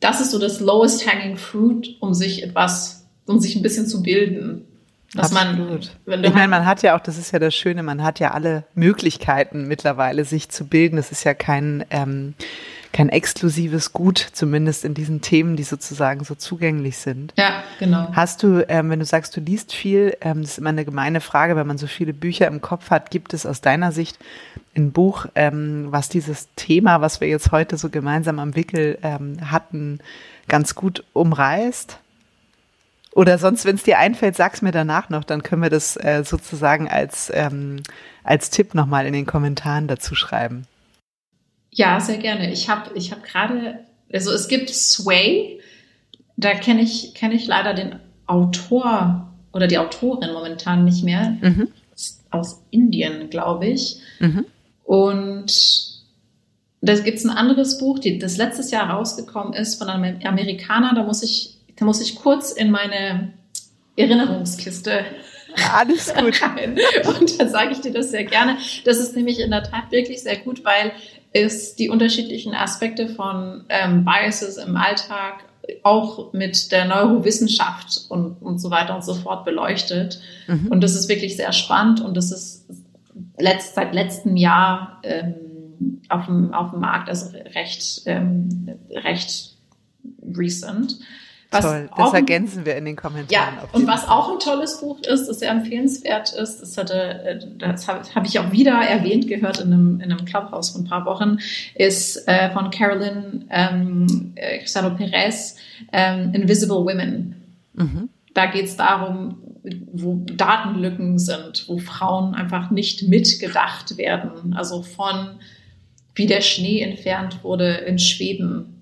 das ist so das lowest hanging fruit, um sich etwas, um sich ein bisschen zu bilden. Dass Absolut. Man, ich meine, man hat ja auch, das ist ja das Schöne, man hat ja alle Möglichkeiten mittlerweile, sich zu bilden. Das ist ja kein, ähm, kein exklusives Gut, zumindest in diesen Themen, die sozusagen so zugänglich sind. Ja, genau. Hast du, ähm, wenn du sagst, du liest viel, ähm, das ist immer eine gemeine Frage, wenn man so viele Bücher im Kopf hat, gibt es aus deiner Sicht ein Buch, ähm, was dieses Thema, was wir jetzt heute so gemeinsam am Wickel ähm, hatten, ganz gut umreißt? Oder sonst, wenn es dir einfällt, sag's mir danach noch, dann können wir das äh, sozusagen als, ähm, als Tipp nochmal in den Kommentaren dazu schreiben. Ja, sehr gerne. Ich habe ich hab gerade, also es gibt Sway, da kenne ich, kenn ich leider den Autor oder die Autorin momentan nicht mehr. Mhm. Aus Indien, glaube ich. Mhm. Und da gibt es ein anderes Buch, die, das letztes Jahr rausgekommen ist von einem Amerikaner, da muss ich da muss ich kurz in meine Erinnerungskiste alles gut. Rein. Und dann sage ich dir das sehr gerne. Das ist nämlich in der Tat wirklich sehr gut, weil es die unterschiedlichen Aspekte von ähm, Biases im Alltag auch mit der Neurowissenschaft und, und so weiter und so fort beleuchtet. Mhm. Und das ist wirklich sehr spannend und das ist letzt, seit letztem Jahr ähm, auf, dem, auf dem Markt, also recht, ähm, recht recent. Was Toll, das ergänzen wir in den Kommentaren. Ja, und was auch ein tolles Buch ist, das sehr empfehlenswert ist, das, hatte, äh, das habe hab ich auch wieder erwähnt gehört in einem, in einem Clubhouse vor ein paar Wochen, ist äh, von Carolyn ähm, Cristalo Perez, ähm, Invisible Women. Mhm. Da geht es darum, wo Datenlücken sind, wo Frauen einfach nicht mitgedacht werden. Also von wie der Schnee entfernt wurde in Schweden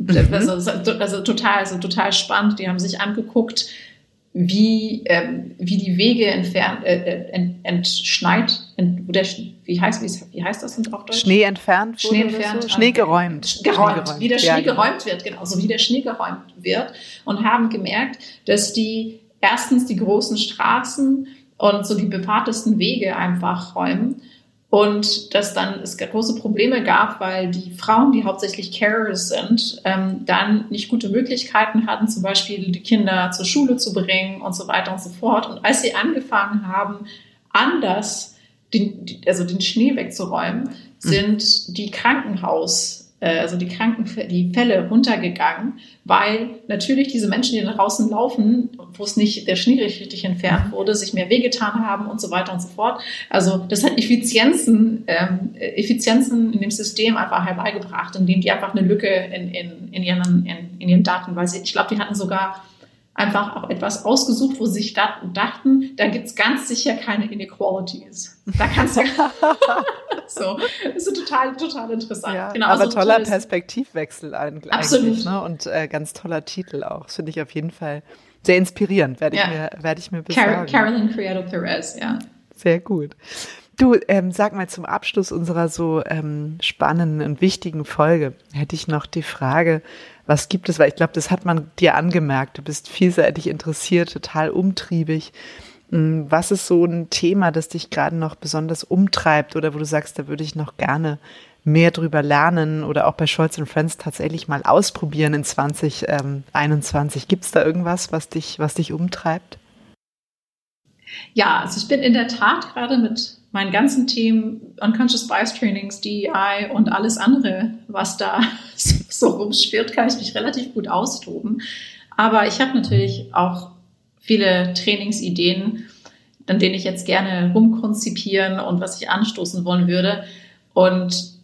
Mhm. Also, also, total, also total spannend. Die haben sich angeguckt, wie, ähm, wie die Wege entfernt, äh, äh ent, entschneit, ent, der, wie, heißt, wie, heißt das auf Deutsch? Schnee entfernt. Schnee entfernt. So? Schnee geräumt. Geräumt, Schnee geräumt. wie der Schnee ja, genau. geräumt wird, genau, so wie der Schnee geräumt wird. Und haben gemerkt, dass die erstens die großen Straßen und so die befahrtesten Wege einfach räumen und dass dann es große Probleme gab, weil die Frauen, die hauptsächlich Carers sind, ähm, dann nicht gute Möglichkeiten hatten, zum Beispiel die Kinder zur Schule zu bringen und so weiter und so fort. Und als sie angefangen haben, anders den, also den Schnee wegzuräumen, hm. sind die Krankenhaus also die Kranken, die Fälle runtergegangen, weil natürlich diese Menschen, die nach draußen laufen, wo es nicht der Schnee richtig entfernt wurde, sich mehr wehgetan haben und so weiter und so fort. Also das hat Effizienzen, ähm, Effizienzen in dem System einfach herbeigebracht, indem die einfach eine Lücke in, in, in, ihren, in, in ihren Daten, weil sie, ich glaube, die hatten sogar einfach auch etwas ausgesucht, wo sie sich dachten, da gibt es ganz sicher keine Inequalities. Da kannst du so, das ist total, total interessant. Ja, genau, aber also toller tolles, Perspektivwechsel eigentlich. Absolut. Ne? Und äh, ganz toller Titel auch. Das finde ich auf jeden Fall sehr inspirierend, werde ja. ich mir, werde ich mir besorgen. Carolyn Criado Perez, ja. Sehr gut. Du, ähm, sag mal zum Abschluss unserer so ähm, spannenden und wichtigen Folge hätte ich noch die Frage, was gibt es, weil ich glaube, das hat man dir angemerkt. Du bist vielseitig interessiert, total umtriebig. Hm, was ist so ein Thema, das dich gerade noch besonders umtreibt oder wo du sagst, da würde ich noch gerne mehr drüber lernen oder auch bei Scholz Friends tatsächlich mal ausprobieren in 2021? Gibt es da irgendwas, was dich, was dich umtreibt? Ja, also ich bin in der Tat gerade mit meinen ganzen Themen Unconscious Bias Trainings, DEI und alles andere, was da so rumschwirrt, kann ich mich relativ gut austoben. Aber ich habe natürlich auch viele Trainingsideen, an denen ich jetzt gerne rumkonzipieren und was ich anstoßen wollen würde. Und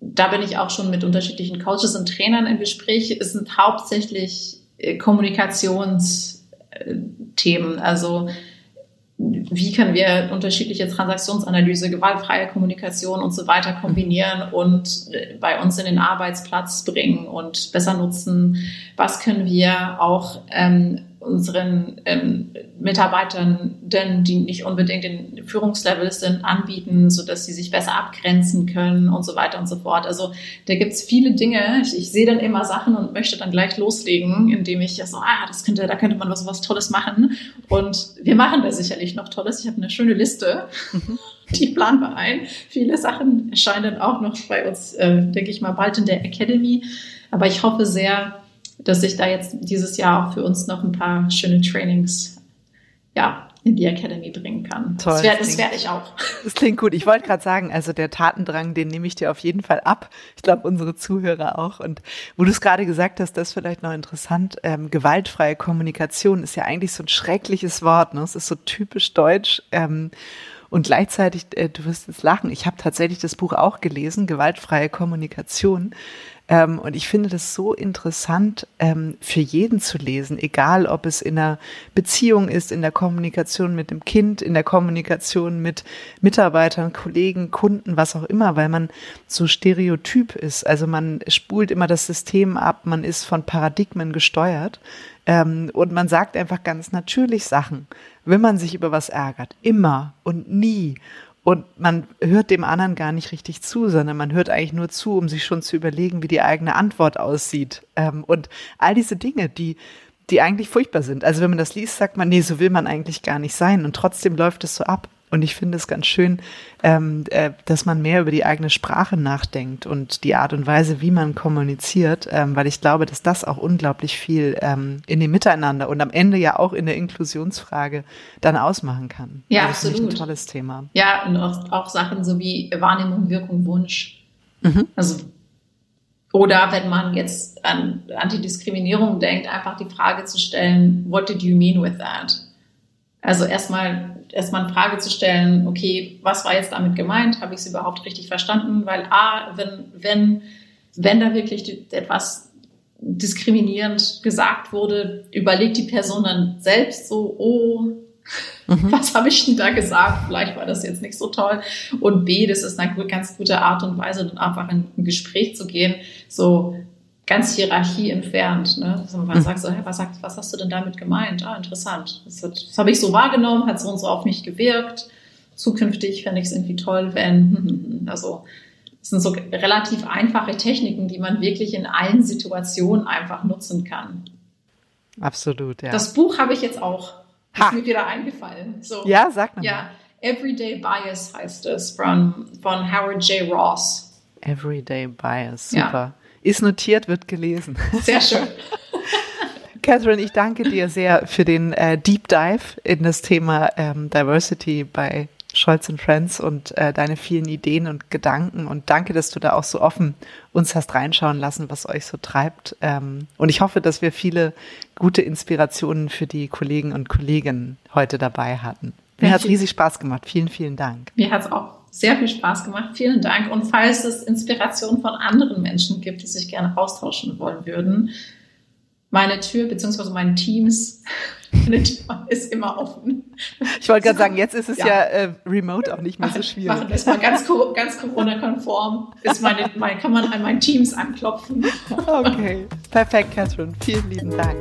da bin ich auch schon mit unterschiedlichen Coaches und Trainern im Gespräch. Es sind hauptsächlich äh, Kommunikationsthemen. Also wie können wir unterschiedliche Transaktionsanalyse, gewaltfreie Kommunikation und so weiter kombinieren und äh, bei uns in den Arbeitsplatz bringen und besser nutzen? Was können wir auch ähm, unseren ähm, Mitarbeitern, denn die nicht unbedingt in Führungslevels sind, anbieten, so dass sie sich besser abgrenzen können und so weiter und so fort. Also da gibt's viele Dinge. Ich, ich sehe dann immer Sachen und möchte dann gleich loslegen, indem ich so, ah, das könnte, da könnte man was, was Tolles machen. Und wir machen da sicherlich noch Tolles. Ich habe eine schöne Liste. Mhm. Die planen wir ein. Viele Sachen erscheinen auch noch bei uns, äh, denke ich mal, bald in der Academy. Aber ich hoffe sehr, dass ich da jetzt dieses Jahr auch für uns noch ein paar schöne Trainings ja, in die Academy bringen kann. Toll, das werde werd ich auch. Das klingt gut. Ich wollte gerade sagen, also der Tatendrang, den nehme ich dir auf jeden Fall ab. Ich glaube, unsere Zuhörer auch. Und wo du es gerade gesagt hast, das ist vielleicht noch interessant. Ähm, gewaltfreie Kommunikation ist ja eigentlich so ein schreckliches Wort. Ne? Es ist so typisch deutsch. Ähm, und gleichzeitig, äh, du wirst jetzt lachen, ich habe tatsächlich das Buch auch gelesen, Gewaltfreie Kommunikation. Ähm, und ich finde das so interessant ähm, für jeden zu lesen, egal ob es in einer Beziehung ist, in der Kommunikation mit dem Kind, in der Kommunikation mit Mitarbeitern, Kollegen, Kunden, was auch immer, weil man so stereotyp ist. Also man spult immer das System ab, man ist von Paradigmen gesteuert. Ähm, und man sagt einfach ganz natürlich Sachen, wenn man sich über was ärgert. Immer und nie. Und man hört dem anderen gar nicht richtig zu, sondern man hört eigentlich nur zu, um sich schon zu überlegen, wie die eigene Antwort aussieht. Ähm, und all diese Dinge, die, die eigentlich furchtbar sind. Also wenn man das liest, sagt man, nee, so will man eigentlich gar nicht sein. Und trotzdem läuft es so ab. Und ich finde es ganz schön, ähm, äh, dass man mehr über die eigene Sprache nachdenkt und die Art und Weise, wie man kommuniziert, ähm, weil ich glaube, dass das auch unglaublich viel ähm, in dem Miteinander und am Ende ja auch in der Inklusionsfrage dann ausmachen kann. Ja, also das absolut. ein tolles Thema. Ja, und auch, auch Sachen so wie Wahrnehmung, Wirkung, Wunsch. Mhm. Also Oder wenn man jetzt an Antidiskriminierung denkt, einfach die Frage zu stellen, what did you mean with that? Also erstmal erstmal eine Frage zu stellen, okay, was war jetzt damit gemeint? Habe ich es überhaupt richtig verstanden? Weil A, wenn, wenn, wenn da wirklich etwas diskriminierend gesagt wurde, überlegt die Person dann selbst so, oh, mhm. was habe ich denn da gesagt? Vielleicht war das jetzt nicht so toll. Und B, das ist eine ganz gute Art und Weise, dann einfach in ein Gespräch zu gehen, so ganz Hierarchie entfernt. Ne? Also man mhm. sagt so, hey, was, sagt, was hast du denn damit gemeint? Ah, interessant. Das, das habe ich so wahrgenommen, hat so und so auf mich gewirkt. Zukünftig fände ich es irgendwie toll, wenn, also das sind so relativ einfache Techniken, die man wirklich in allen Situationen einfach nutzen kann. Absolut, ja. Das Buch habe ich jetzt auch. Ha. Ist mir wieder eingefallen. So, ja, sag mal. Ja, Everyday Bias heißt es von, von Howard J. Ross. Everyday Bias, super. Ja. Ist notiert, wird gelesen. Sehr schön. Catherine, ich danke dir sehr für den äh, Deep Dive in das Thema ähm, Diversity bei Scholz Friends und äh, deine vielen Ideen und Gedanken und danke, dass du da auch so offen uns hast reinschauen lassen, was euch so treibt. Ähm, und ich hoffe, dass wir viele gute Inspirationen für die Kollegen und Kolleginnen heute dabei hatten. Mir hat es riesig Spaß gemacht. Vielen, vielen Dank. Mir hat es auch sehr viel Spaß gemacht. Vielen Dank. Und falls es Inspirationen von anderen Menschen gibt, die sich gerne austauschen wollen würden, meine Tür beziehungsweise mein Teams meine Tür ist immer offen. Ich wollte gerade sagen, jetzt ist es ja, ja äh, remote auch nicht mehr so schwierig. Machen es mal ganz, ganz Corona-konform. Mein, kann man an mein Teams anklopfen. Okay, perfekt, Catherine. Vielen lieben Dank.